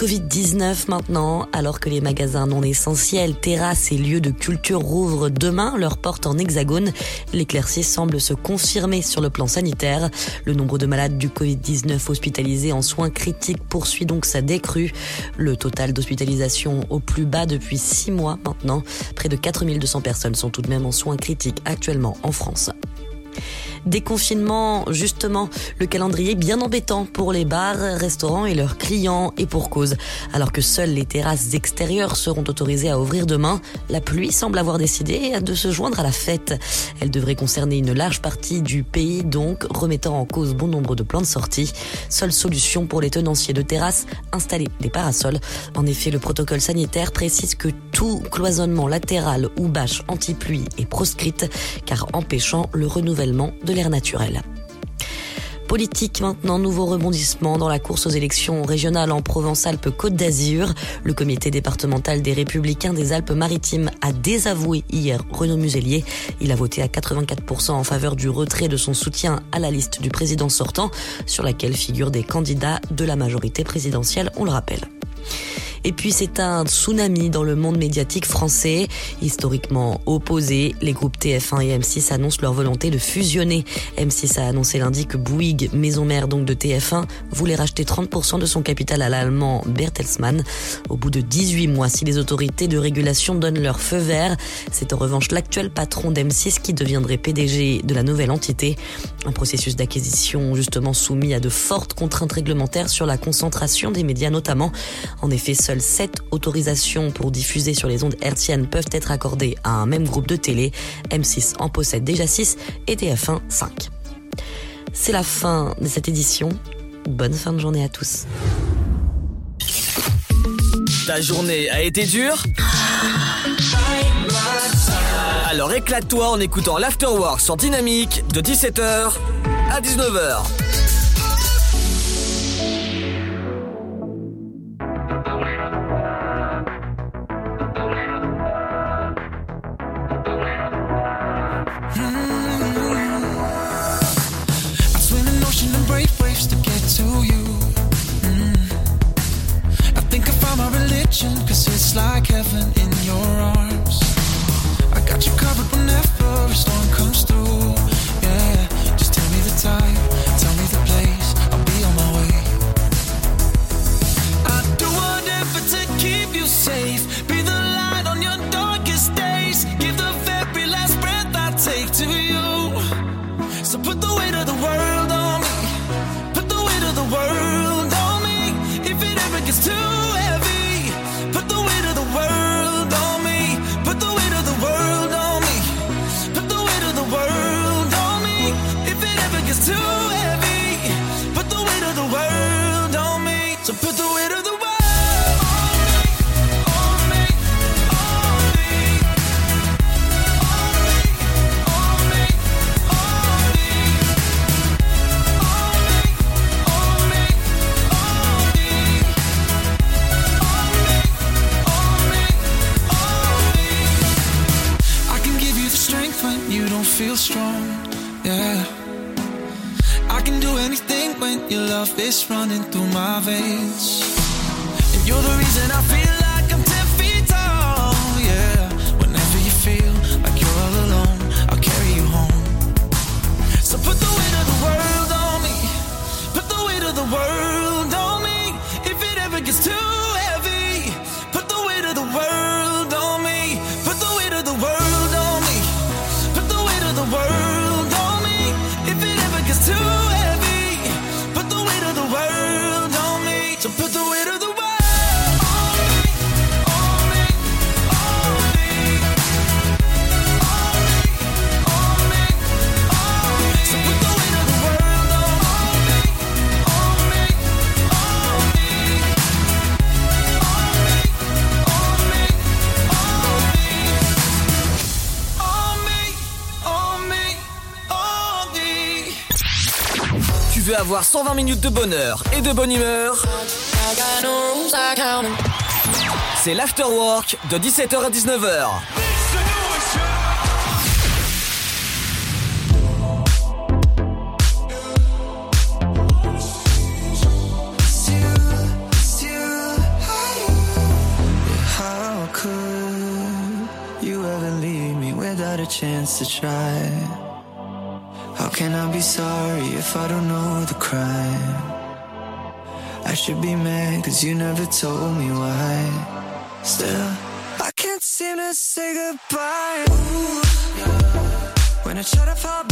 Covid-19 maintenant, alors que les magasins non essentiels, terrasses et lieux de culture rouvrent demain leurs portes en hexagone, l'éclaircie semble se confirmer sur le plan sanitaire. Le nombre de malades du Covid-19 hospitalisés en soins critiques poursuit donc sa décrue. Le total d'hospitalisation au plus bas depuis six mois maintenant. Près de 4200 personnes sont tout de même en soins critiques actuellement en France. Déconfinement, justement, le calendrier bien embêtant pour les bars, restaurants et leurs clients, et pour cause. Alors que seules les terrasses extérieures seront autorisées à ouvrir demain, la pluie semble avoir décidé de se joindre à la fête. Elle devrait concerner une large partie du pays, donc remettant en cause bon nombre de plans de sortie. Seule solution pour les tenanciers de terrasses, installer des parasols. En effet, le protocole sanitaire précise que tout cloisonnement latéral ou bâche anti-pluie est proscrite, car empêchant le renouvellement de l'air naturel. Politique maintenant, nouveau rebondissement dans la course aux élections régionales en Provence-Alpes-Côte d'Azur. Le comité départemental des Républicains des Alpes-Maritimes a désavoué hier Renaud Muselier. Il a voté à 84% en faveur du retrait de son soutien à la liste du président sortant, sur laquelle figurent des candidats de la majorité présidentielle, on le rappelle. Et puis c'est un tsunami dans le monde médiatique français. Historiquement opposés, les groupes TF1 et M6 annoncent leur volonté de fusionner. M6 a annoncé lundi que Bouygues, maison mère donc de TF1, voulait racheter 30% de son capital à l'allemand Bertelsmann. Au bout de 18 mois, si les autorités de régulation donnent leur feu vert, c'est en revanche l'actuel patron d'M6 qui deviendrait PDG de la nouvelle entité. Un processus d'acquisition justement soumis à de fortes contraintes réglementaires sur la concentration des médias notamment. En effet, seules 7 autorisations pour diffuser sur les ondes hertziennes peuvent être accordées à un même groupe de télé. M6 en possède déjà 6 et TF1 5. C'est la fin de cette édition. Bonne fin de journée à tous. Ta journée a été dure? Alors éclate-toi en écoutant l'Afterwork sur Dynamique de 17h à 19h. 120 minutes de bonheur et de bonne humeur, c'est l'afterwork de 17h à 19h. if I don't know the crime? I should be mad cause you never told me why. Still, I can't seem to say goodbye. Ooh, yeah. When I try to pop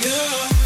Yeah.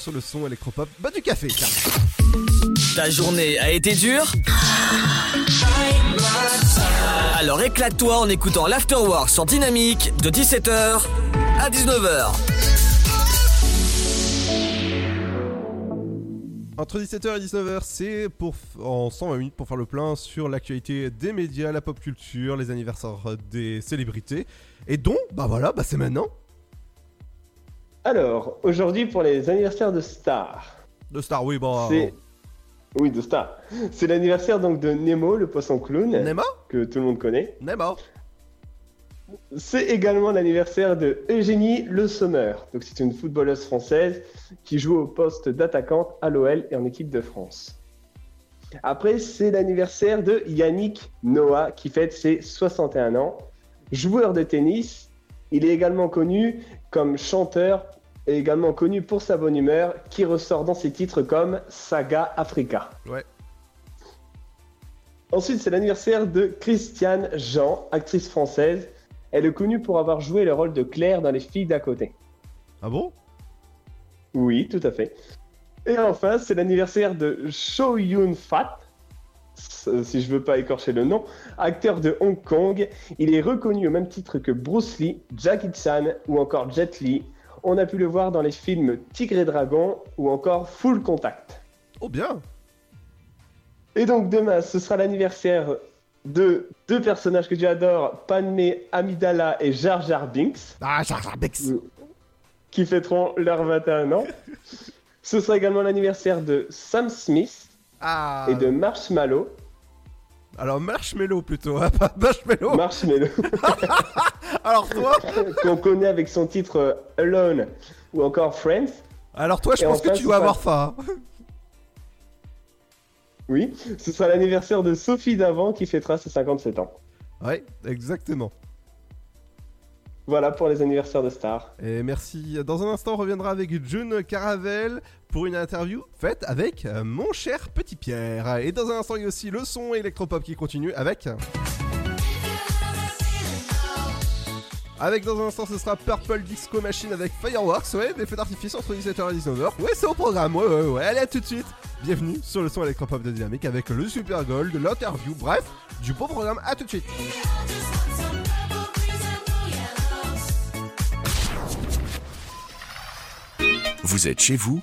Sur le son électropop. Bah du café, tiens. Ta journée a été dure Alors éclate-toi en écoutant l'Afterwork sur Dynamique de 17h à 19h. Entre 17h et 19h, c'est pour en 120 minutes pour faire le plein sur l'actualité des médias, la pop culture, les anniversaires des célébrités. Et dont, bah voilà, bah c'est maintenant. Alors, aujourd'hui pour les anniversaires de stars. De Star, oui, bah. C'est. Oui, de stars. C'est l'anniversaire donc de Nemo, le poisson clown. Nemo Que tout le monde connaît. Nemo. C'est également l'anniversaire de Eugénie Le Sommer. Donc c'est une footballeuse française qui joue au poste d'attaquante à l'OL et en équipe de France. Après, c'est l'anniversaire de Yannick Noah qui fête ses 61 ans. Joueur de tennis, il est également connu comme chanteur et également connu pour sa bonne humeur qui ressort dans ses titres comme Saga Africa. Ouais. Ensuite, c'est l'anniversaire de Christiane Jean, actrice française. Elle est connue pour avoir joué le rôle de Claire dans Les filles d'à côté. Ah bon? Oui, tout à fait. Et enfin, c'est l'anniversaire de Cho Yun Fat, si je veux pas écorcher le nom, acteur de Hong Kong. Il est reconnu au même titre que Bruce Lee, Jackie Chan ou encore Jet Li. On a pu le voir dans les films Tigre et Dragon ou encore Full Contact. Oh bien Et donc demain, ce sera l'anniversaire de deux personnages que j'adore, Padmé Amidala et Jar Jar Binks. Ah, Jar Jar Binks Qui fêteront leurs 21 ans. Ce sera également l'anniversaire de Sam Smith Ah. et de Marshmallow. Alors Marshmallow plutôt, hein, pas Marshmallow. Marshmallow. Alors toi Qu'on connaît avec son titre euh, Alone ou encore Friends. Alors toi, je Et pense enfin, que tu dois sera- avoir faim. hein. Oui, ce sera l'anniversaire de Sophie Davant qui fêtera ses 57 ans. Ouais, exactement. Voilà pour les anniversaires de stars. Et merci. Dans un instant, on reviendra avec June Caravel pour une interview faite avec euh, mon cher petit Pierre. Et dans un instant, il y a aussi le son électropop qui continue avec. Avec dans un instant, ce sera Purple Disco Machine avec Fireworks, ouais, des feux d'artifice entre 17h et 19h. Ouais, c'est au programme, ouais, ouais, ouais. Allez, à tout de suite. Bienvenue sur le son électropop de Dynamique avec le Super Gold, l'interview, bref, du beau programme. À tout de suite. Vous êtes chez vous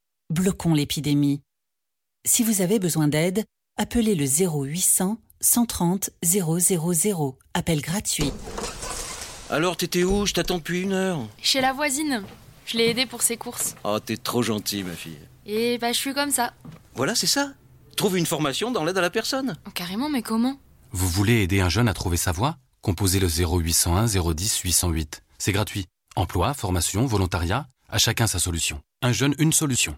bloquons l'épidémie. Si vous avez besoin d'aide, appelez le 0800 130 000. Appel gratuit. Alors, t'étais où? Je t'attends depuis une heure. Chez la voisine. Je l'ai aidée pour ses courses. Oh, t'es trop gentil, ma fille. Et bah, je suis comme ça. Voilà, c'est ça. Trouve une formation dans l'aide à la personne. Oh, carrément, mais comment? Vous voulez aider un jeune à trouver sa voie? Composez le 0801 010 808. C'est gratuit. Emploi, formation, volontariat, à chacun sa solution. Un jeune, une solution.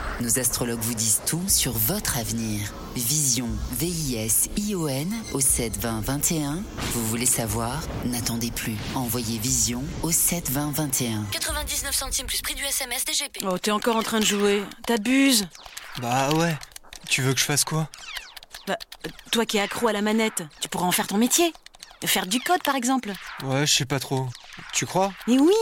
Nos astrologues vous disent tout sur votre avenir. Vision, V-I-S-I-O-N au 7 20 21. Vous voulez savoir? N'attendez plus. Envoyez Vision au 7 20 21. 99 centimes plus prix du SMS DGP. Oh, t'es encore en train de jouer. T'abuses Bah ouais. Tu veux que je fasse quoi? Bah, toi qui es accro à la manette, tu pourras en faire ton métier. Faire du code, par exemple. Ouais, je sais pas trop. Tu crois? Mais oui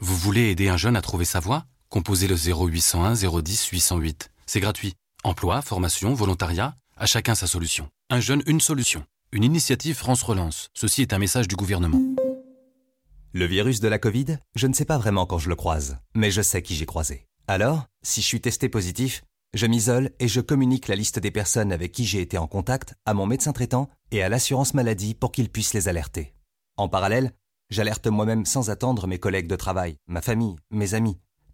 Vous voulez aider un jeune à trouver sa voie? Composez le 0801 010 808. C'est gratuit. Emploi, formation, volontariat, à chacun sa solution. Un jeune, une solution. Une initiative France Relance. Ceci est un message du gouvernement. Le virus de la Covid, je ne sais pas vraiment quand je le croise, mais je sais qui j'ai croisé. Alors, si je suis testé positif, je m'isole et je communique la liste des personnes avec qui j'ai été en contact à mon médecin traitant et à l'assurance maladie pour qu'ils puissent les alerter. En parallèle, j'alerte moi-même sans attendre mes collègues de travail, ma famille, mes amis.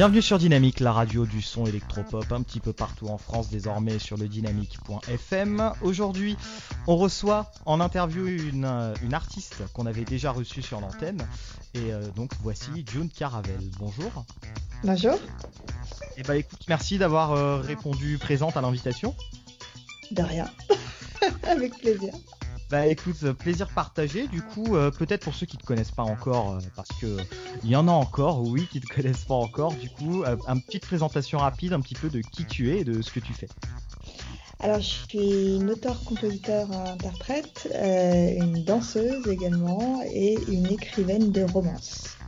Bienvenue sur Dynamique, la radio du son électropop, un petit peu partout en France désormais sur le dynamique.fm. Aujourd'hui, on reçoit en interview une, euh, une artiste qu'on avait déjà reçue sur l'antenne. Et euh, donc voici June Caravel. Bonjour. Bonjour. Et bah écoute, merci d'avoir euh, répondu présente à l'invitation. De rien. Avec plaisir. Bah écoute, euh, plaisir partagé. Du coup, euh, peut-être pour ceux qui te connaissent pas encore, euh, parce que il y en a encore, oui, qui te connaissent pas encore. Du coup, euh, une petite présentation rapide, un petit peu de qui tu es et de ce que tu fais. Alors, je suis une auteur-compositeur-interprète, euh, une danseuse également et une écrivaine de romance.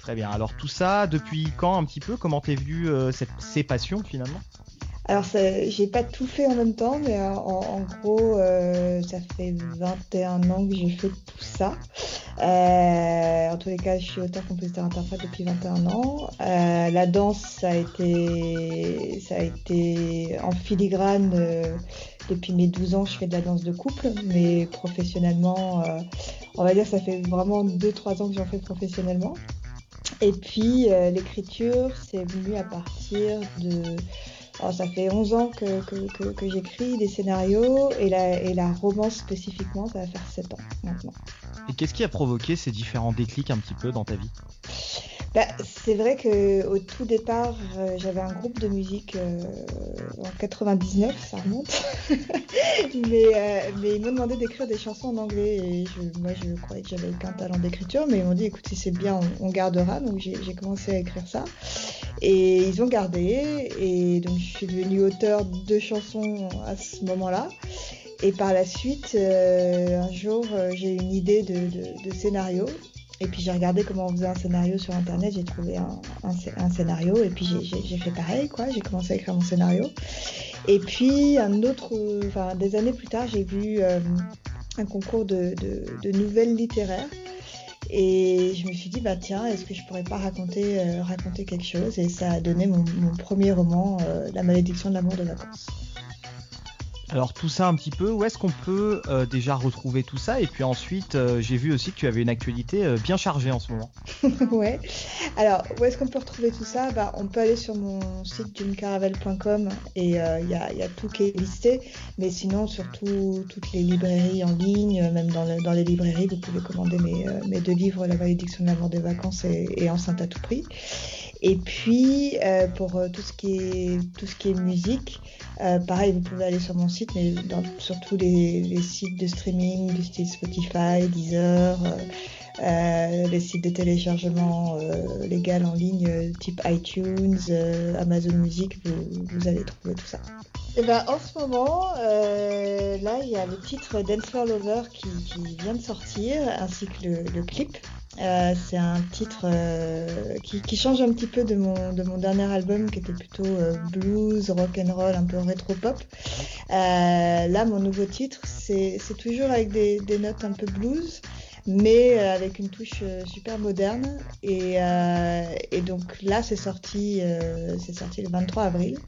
Très bien. Alors tout ça, depuis quand un petit peu? Comment t'es vu euh, cette, ces passions finalement? Alors, j'ai pas tout fait en même temps, mais euh, en, en gros, euh, ça fait 21 ans que j'ai fait tout ça. Euh, en tous les cas, je suis auteur-compositeur-interprète depuis 21 ans. Euh, la danse, ça a été, ça a été en filigrane euh, depuis mes 12 ans. Je fais de la danse de couple, mais professionnellement, euh, on va dire, ça fait vraiment 2-3 ans que j'en fais professionnellement. Et puis l'écriture, c'est venu à partir de... alors, ça fait 11 ans que, que, que, que j'écris des scénarios et la, et la romance spécifiquement, ça va faire 7 ans maintenant. Et qu'est-ce qui a provoqué ces différents déclics un petit peu dans ta vie? Bah, c'est vrai que au tout départ, euh, j'avais un groupe de musique euh, en 99, ça remonte. mais, euh, mais ils m'ont demandé d'écrire des chansons en anglais et je, moi je croyais que j'avais aucun talent d'écriture, mais ils m'ont dit écoute si c'est bien, on, on gardera. Donc j'ai commencé à écrire ça et ils ont gardé et donc je suis devenue auteur de chansons à ce moment-là. Et par la suite, euh, un jour, euh, j'ai eu une idée de, scénario. Et puis j'ai regardé comment on faisait un scénario sur internet, j'ai trouvé un, un scé- un scénario et puis j'ai- fait pareil, quoi. J'ai commencé à écrire mon scénario. Et puis un autre, enfin des années plus tard, j'ai vu euh, un concours de nouvelles littéraires. Et je me suis dit, bah tiens, est-ce que je pourrais pas raconter, euh, raconter quelque chose? Et ça a donné mon, mon premier roman, euh, La malédiction de l'amour de vacances. Alors tout ça un petit peu, où est-ce qu'on peut euh, déjà retrouver tout ça? Et puis ensuite, euh, j'ai vu aussi que tu avais une actualité euh, bien chargée en ce moment. ouais. Alors, où est-ce qu'on peut retrouver tout ça? Bah, On peut aller sur mon site junecaravel.com et il y, a, tout qui est listé. Mais sinon, surtout toutes les librairies en ligne, même dans, le- dans les librairies, vous pouvez commander mes, mes deux livres, La malédiction de l'amour des vacances et Enceinte à tout prix. Et puis, euh, pour euh, tout ce qui est, tout ce qui est musique, euh, pareil, vous pouvez aller sur mon site, mais dans, sur tous les, les sites de streaming du style Spotify, Deezer, les sites de téléchargement euh, légal en ligne euh, type iTunes, euh, Amazon Music, vous, vous allez trouver tout ça. Et ben, en ce moment, euh, là, il y a le titre Dance for Lover qui, qui vient de sortir, ainsi que le, le clip. Euh, c'est un titre euh, qui, qui change un petit peu de mon, de mon dernier album qui était plutôt euh, blues, rock and roll, un peu rétro pop. Euh, là, mon nouveau titre, c'est c'est toujours avec des, des notes un peu blues, mais euh, avec une touche euh, super moderne. Et, euh, et donc là, c'est sorti, c'est sorti le 23 avril.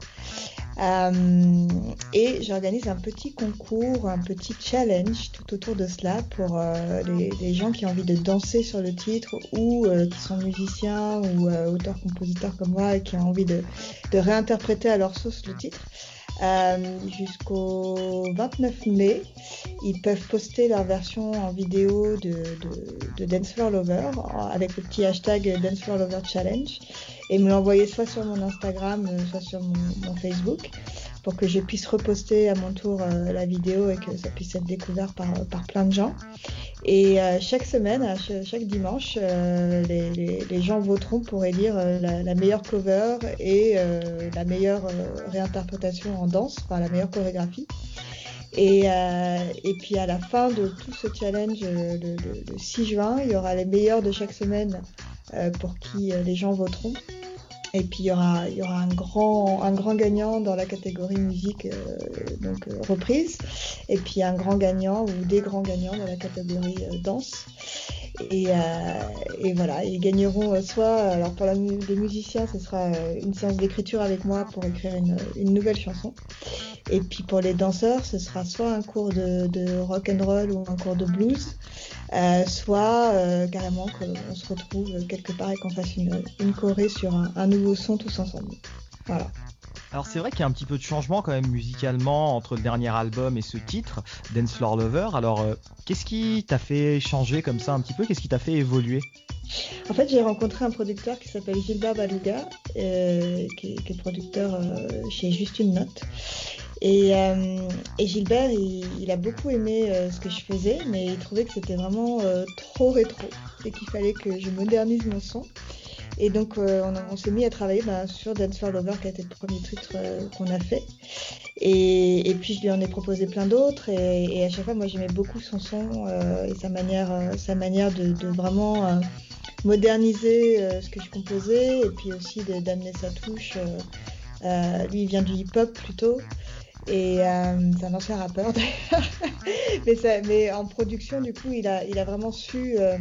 Euh, et j'organise un petit concours, un petit challenge tout autour de cela pour euh, les, les gens qui ont envie de danser sur le titre ou euh, qui sont musiciens ou auteurs-compositeurs comme moi et qui ont envie de, de réinterpréter à leur sauce le titre. Euh, Jusqu'au 29 mai, ils peuvent poster leur version en vidéo de, de, Lover avec le petit hashtag Dance Lover Challenge et me l'envoyer soit sur mon Instagram, euh, soit sur mon Facebook pour que je puisse reposter à mon tour euh, la vidéo et que ça puisse être découvert par, par plein de gens. Et euh, chaque semaine, ch- chaque dimanche, euh, les, les- les gens voteront pour élire euh, la, la meilleure cover et euh, la meilleure euh, réinterprétation en danse, enfin la meilleure chorégraphie. Et, euh, et puis à la fin de tout ce challenge, euh, le, le- le 6 juin, il y aura les meilleurs de chaque semaine euh, pour qui euh, les gens voteront. Et puis il y aura, il y aura un, grand, un grand gagnant dans la catégorie musique, euh, donc euh, reprise. Et puis un grand gagnant ou des grands gagnants dans la catégorie euh, danse. Et, euh, et voilà, ils gagneront soit, alors pour les musiciens, ce sera une séance d'écriture avec moi pour écrire une, une nouvelle chanson. Et puis pour les danseurs, ce sera soit un cours de, de rock and roll ou un cours de blues, euh, soit euh, carrément qu'on se retrouve quelque part et qu'on fasse une, une choré sur un, un nouveau son tous ensemble. Voilà. Alors c'est vrai qu'il y a un petit peu de changement quand même musicalement entre le dernier album et ce titre, Dance Floor Lover. Alors euh, qu'est-ce qui t'a fait changer comme ça un petit peu? Qu'est-ce qui t'a fait évoluer? En fait, j'ai rencontré un producteur qui s'appelle Gilbert Baluga, euh, qui, est, qui est producteur euh, chez Juste une Note. Et, euh, et Gilbert, il, il a beaucoup aimé euh, ce que je faisais, mais il trouvait que c'était vraiment euh, trop rétro et qu'il fallait que je modernise mon son. Et donc, euh, on, on s'est mis à travailler bah, sur Dance for Lover, qui a été le premier titre euh, qu'on a fait. Et, et puis, je lui en ai proposé plein d'autres. Et, et à chaque fois, moi, j'aimais beaucoup son son euh, et sa manière, sa manière de, de vraiment moderniser ce que je composais et puis aussi d'amener sa touche. euh, lui, il vient du hip-hop plutôt. Et euh, c'est un ancien rappeur d'ailleurs. mais, ça- mais en production, du coup, il a, il a vraiment su euh,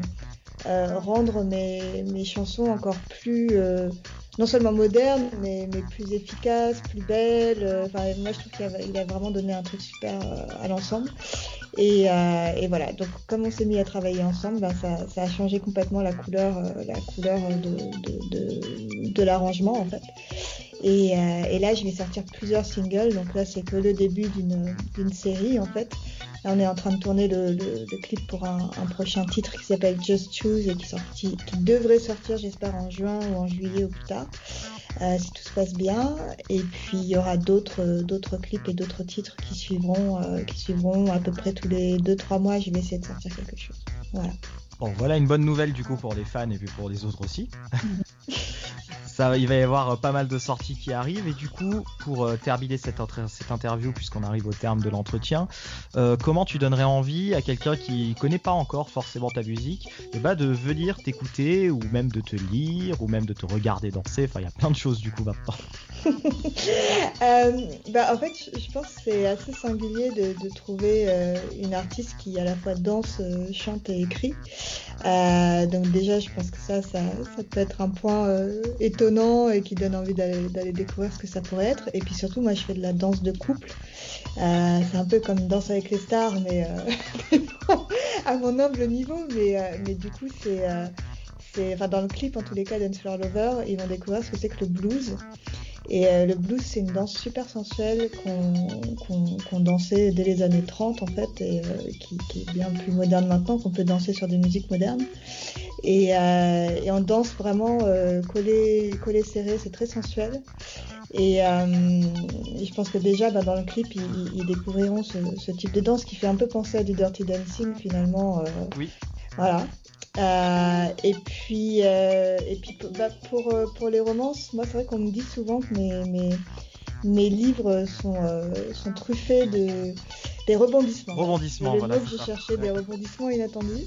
euh, rendre mes, mes chansons encore plus, euh, non seulement modernes, mais, mais plus efficaces, plus belles. Euh, Enfin, moi, je trouve qu'il a, vraiment donné un truc super euh, à l'ensemble. Et, euh, et voilà, donc comme on s'est mis à travailler ensemble, ben, ça, ça a changé complètement la couleur, euh, la couleur de, de, de, l'arrangement en fait. Et, euh, et là, je vais sortir plusieurs singles, donc là, c'est que le début d'une d'une série en fait. Là, on est en train de tourner le, le, le clip pour un, un prochain titre qui s'appelle Just Choose et qui, sorti, qui devrait sortir, j'espère, en juin ou en juillet ou plus tard, euh, si tout se passe bien. Et puis il y aura d'autres d'autres clips et d'autres titres qui suivront, euh, qui suivront à peu près tous les 2-3 mois. Je vais essayer de sortir quelque chose. Voilà. Bon, voilà une bonne nouvelle du coup pour les fans et puis pour les autres aussi. Ça, il va y avoir euh, pas mal de sorties qui arrivent et du coup, pour euh, terminer cette, interview, puisqu'on arrive au terme de l'entretien, euh, comment tu donnerais envie à quelqu'un qui connaît pas encore forcément ta musique, eh ben, de venir t'écouter ou même de te lire ou même de te regarder danser? Enfin, il y a plein de choses du coup maintenant. Euh, bah, en fait, je, pense que c'est assez singulier de, de trouver euh, une artiste qui à la fois danse, euh, chante et écrit. Euh, donc déjà, je pense que ça, ça, ça peut être un point étonnant et qui donne envie d'aller découvrir ce que ça pourrait être. Et puis surtout, moi, je fais de la danse de couple. C'est un peu comme Danse avec les stars, mais à mon humble niveau. Mais, mais du coup, c'est... enfin, dans le clip, en tous les cas, Dance Floor Lover, ils vont découvrir ce que c'est que le blues. Et euh, le blues, c'est une danse super sensuelle qu'on dansait dès les années 30, en fait, et euh, qui, qui est bien plus moderne maintenant, qu'on peut danser sur des musiques modernes. Et, euh, et on danse vraiment euh, collé, collé serré, c'est très sensuel. Et, euh, et je pense que déjà, bah, dans le clip, ils, ils- ils découvriront ce, ce type de danse qui fait un peu penser à du dirty dancing, finalement. euh, Oui. voilà. Euh, et puis, euh, et puis bah, pour, euh, pour les romances, moi c'est vrai qu'on me dit souvent que mes, mes, mes livres sont, euh, sont truffés de des rebondissements. Rebondissements, voilà, je cherchais, des rebondissements inattendus.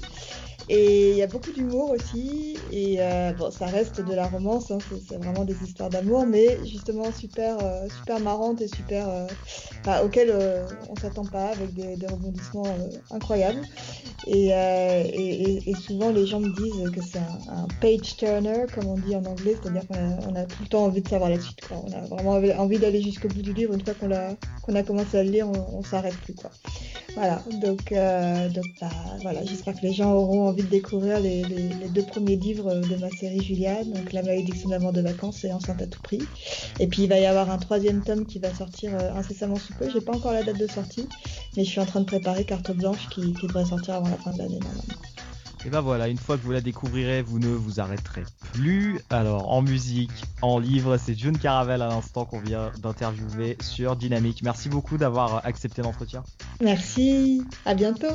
Et il y a beaucoup d'humour aussi. Et euh, bon, ça reste de la romance, hein, c'est vraiment des histoires d'amour, mais justement super, euh, super marrantes et super, euh, enfin, auxquelles euh, on s'attend pas, avec des, des rebondissements euh, incroyables. Et, euh, et, et- et souvent les gens me disent que c'est un, un page turner, comme on dit en anglais, c'est-à-dire qu'on a, a tout le temps envie de savoir la suite. Quoi. On a vraiment envie, d'aller jusqu'au bout du livre. Une fois qu'on l'a, qu'on a commencé à le lire, on, on s'arrête plus. Quoi. Voilà, donc, donc bah, voilà, j'espère que les gens auront envie de découvrir les, les- les deux premiers livres de ma série Julia, donc La malédiction d'amour de vacances et Enceinte à tout prix. Et puis il va y avoir un troisième tome qui va sortir euh, incessamment sous peu. J'ai pas encore la date de sortie, mais je suis en train de préparer Carte Blanche qui, qui devrait sortir avant la fin de l'année normalement. Et ben voilà, une fois que vous la découvrirez, vous ne vous arrêterez plus. Alors en musique, en livre, c'est June Caravel à l'instant qu'on vient d'interviewer sur Dynamique. Merci beaucoup d'avoir accepté l'entretien. Merci, à bientôt.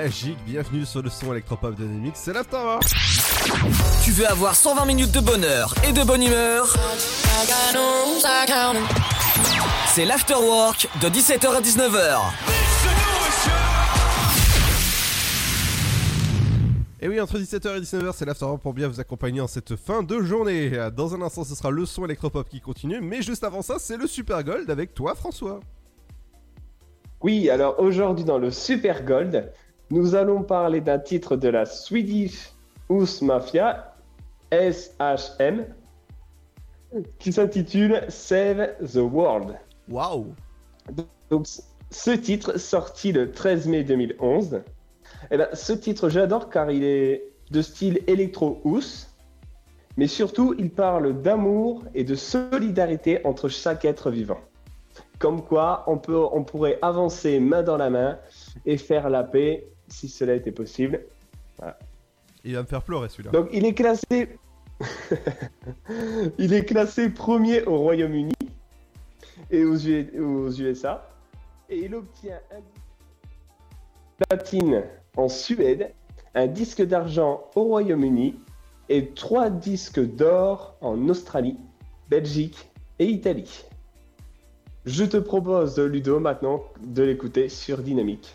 Magique. Bienvenue sur le son électropop de Dynamique, c'est l'Afterwork. Tu veux avoir 120 minutes de bonheur et de bonne humeur? C'est l'Afterwork de 17h à 19h. Et oui, entre 17h et 19h, c'est l'Afterwork pour bien vous accompagner en cette fin de journée. Dans un instant, ce sera le son électropop qui continue, mais juste avant ça, c'est le Super Gold avec toi, François. Oui, alors aujourd'hui dans le Super Gold, nous allons parler d'un titre de la Swedish House Mafia, SHM, qui s'intitule Save the World. Waouh Donc ce titre, sorti le 13 mai 2011, eh ben, ce titre j'adore car il est de style électro-house, mais surtout il parle d'amour et de solidarité entre chaque être vivant. Comme quoi, on, peut, on pourrait avancer main dans la main et faire la paix si cela était possible. Voilà. Il va me faire pleurer celui-là. Donc il est classé. il est classé premier au Royaume-Uni et aux, U- aux USA. Et il obtient un platine en Suède, un disque d'argent au Royaume-Uni et trois disques d'or en Australie, Belgique et Italie. Je te propose, Ludo, maintenant de l'écouter sur Dynamique.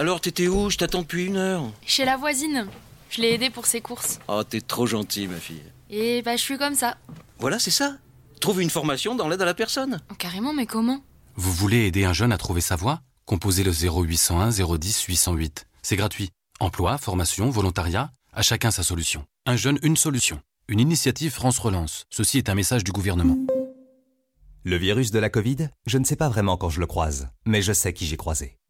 Alors, t'étais où? Je t'attends depuis une heure. Chez la voisine. Je l'ai aidée pour ses courses. Oh, t'es trop gentil, ma fille. Et bah, je suis comme ça. Voilà, c'est ça. Trouve une formation dans l'aide à la personne. Oh, carrément, mais comment? Vous voulez aider un jeune à trouver sa voie? Composez le 0801 010 808. C'est gratuit. Emploi, formation, volontariat, à chacun sa solution. Un jeune, une solution. Une initiative France Relance. Ceci est un message du gouvernement. Le virus de la Covid, je ne sais pas vraiment quand je le croise, mais je sais qui j'ai croisé.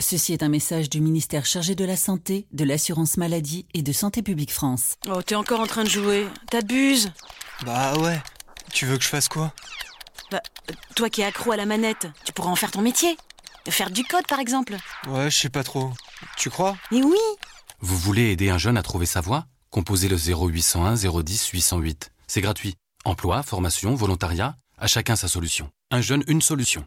Ceci est un message du ministère chargé de la Santé, de l'Assurance Maladie et de Santé Publique France. Oh, t'es encore en train de jouer. T'abuses. Bah ouais. Tu veux que je fasse quoi? Bah, euh, toi qui es accro à la manette, tu pourras en faire ton métier. Faire du code, par exemple. Ouais, je sais pas trop. Tu crois? Mais oui Vous voulez aider un jeune à trouver sa voie? Composez le 0801 010 808. C'est gratuit. Emploi, formation, volontariat, à chacun sa solution. Un jeune, une solution.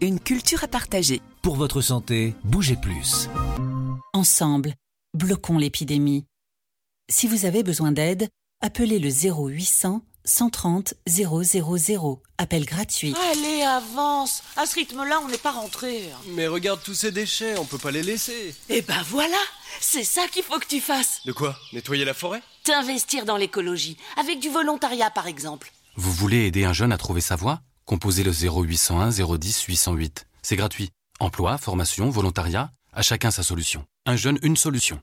une culture à partager. Pour votre santé, bougez plus. Ensemble, bloquons l'épidémie. Si vous avez besoin d'aide, appelez le 0800 130 000. Appel gratuit. Allez, avance À ce rythme-là, on n'est pas rentré. Mais regarde tous ces déchets, on peut pas les laisser. Eh ben voilà C'est ça qu'il faut que tu fasses De quoi? Nettoyer la forêt? T'investir dans l'écologie, avec du volontariat par exemple. Vous voulez aider un jeune à trouver sa voie? Composez le 0801 010 808. C'est gratuit. Emploi, formation, volontariat, à chacun sa solution. Un jeune, une solution.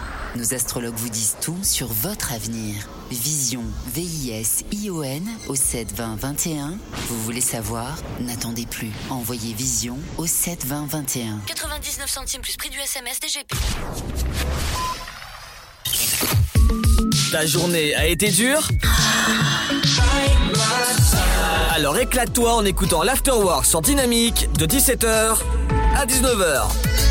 Nos astrologues vous disent tout sur votre avenir. Vision, V-I-S-I-O-N au 7 20 21. Vous voulez savoir? N'attendez plus. Envoyez Vision au 7 20 21. 99 centimes plus prix du SMS DGP. Ta journée a été dure? Alors éclate-toi en écoutant l'Afterwork sur Dynamique de 17h à 19h.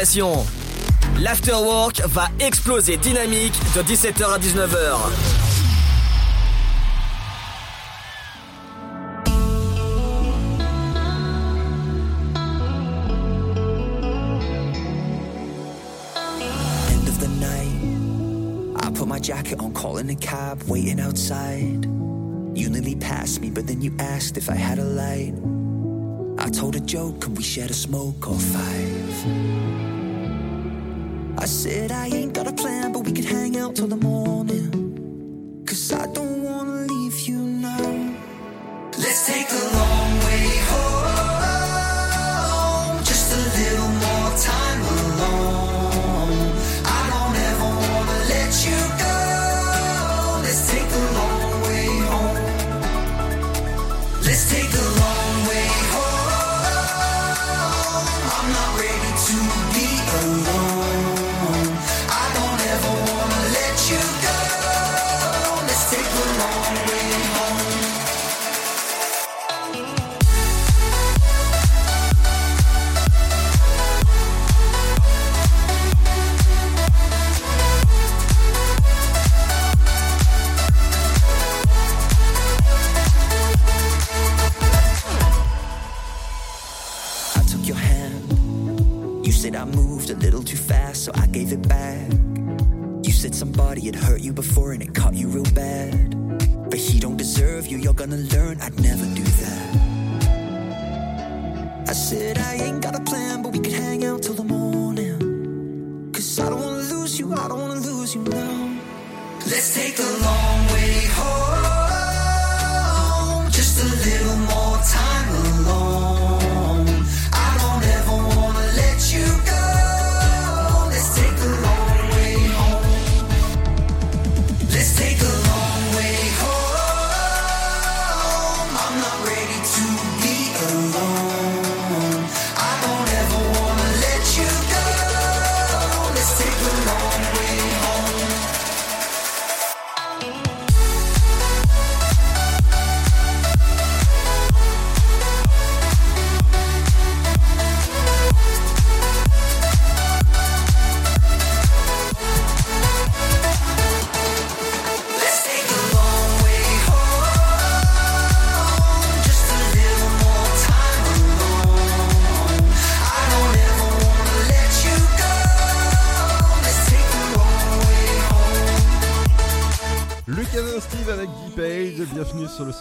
À. L'afterwork va exploser dynamique de 17h à 19h. End of the night. I put my jacket on, calling a cab, waiting outside. You nearly passed me, but then you asked if I had a light. I told a joke, and we shared a smoke or five. I said I ain't got a plan, but we could hang out till the morning. Cause I don't wanna leave you now. Let's take a long way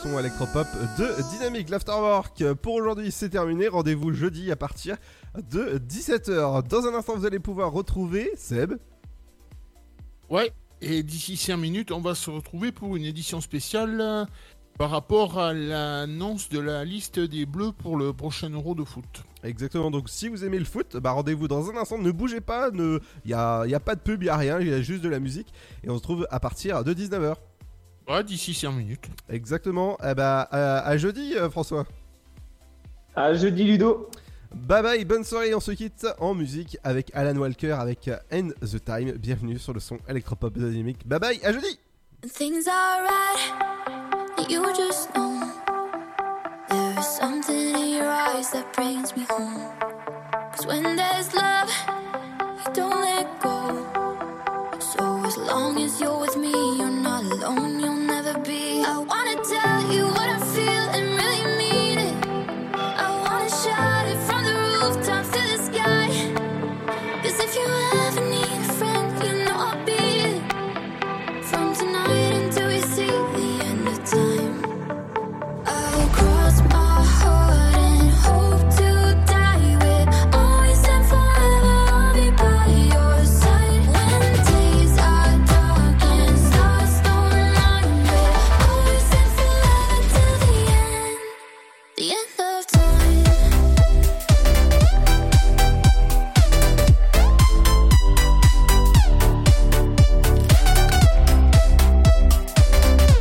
son électropop de Dynamique. L'Afterwork pour aujourd'hui c'est terminé, rendez-vous jeudi à partir de 17h. Dans un instant vous allez pouvoir retrouver Seb. Ouais, et d'ici 5 minutes, on va se retrouver pour une édition spéciale euh, par rapport à l'annonce de la liste des Bleus pour le prochain Euro de foot. Exactement, donc si vous aimez le foot, bah rendez-vous dans un instant, ne bougez pas, il ne... n'y a, y a pas de pub, il n'y a rien, il y a juste de la musique. Et on se trouve à partir de 19h. Ouais, d'ici 5 minutes. Exactement, eh bah, à, à jeudi euh, François. À jeudi Ludo. Bye bye, bonne soirée, on se quitte en musique avec Alan Walker avec End the Time. Bienvenue sur le son électropop Dynamique. Bye bye, à jeudi Things are right, you just know. There is something in your eyes that brings me home. Cause when there's love, you don't let go. So as long as you're with me, I wanna tell you.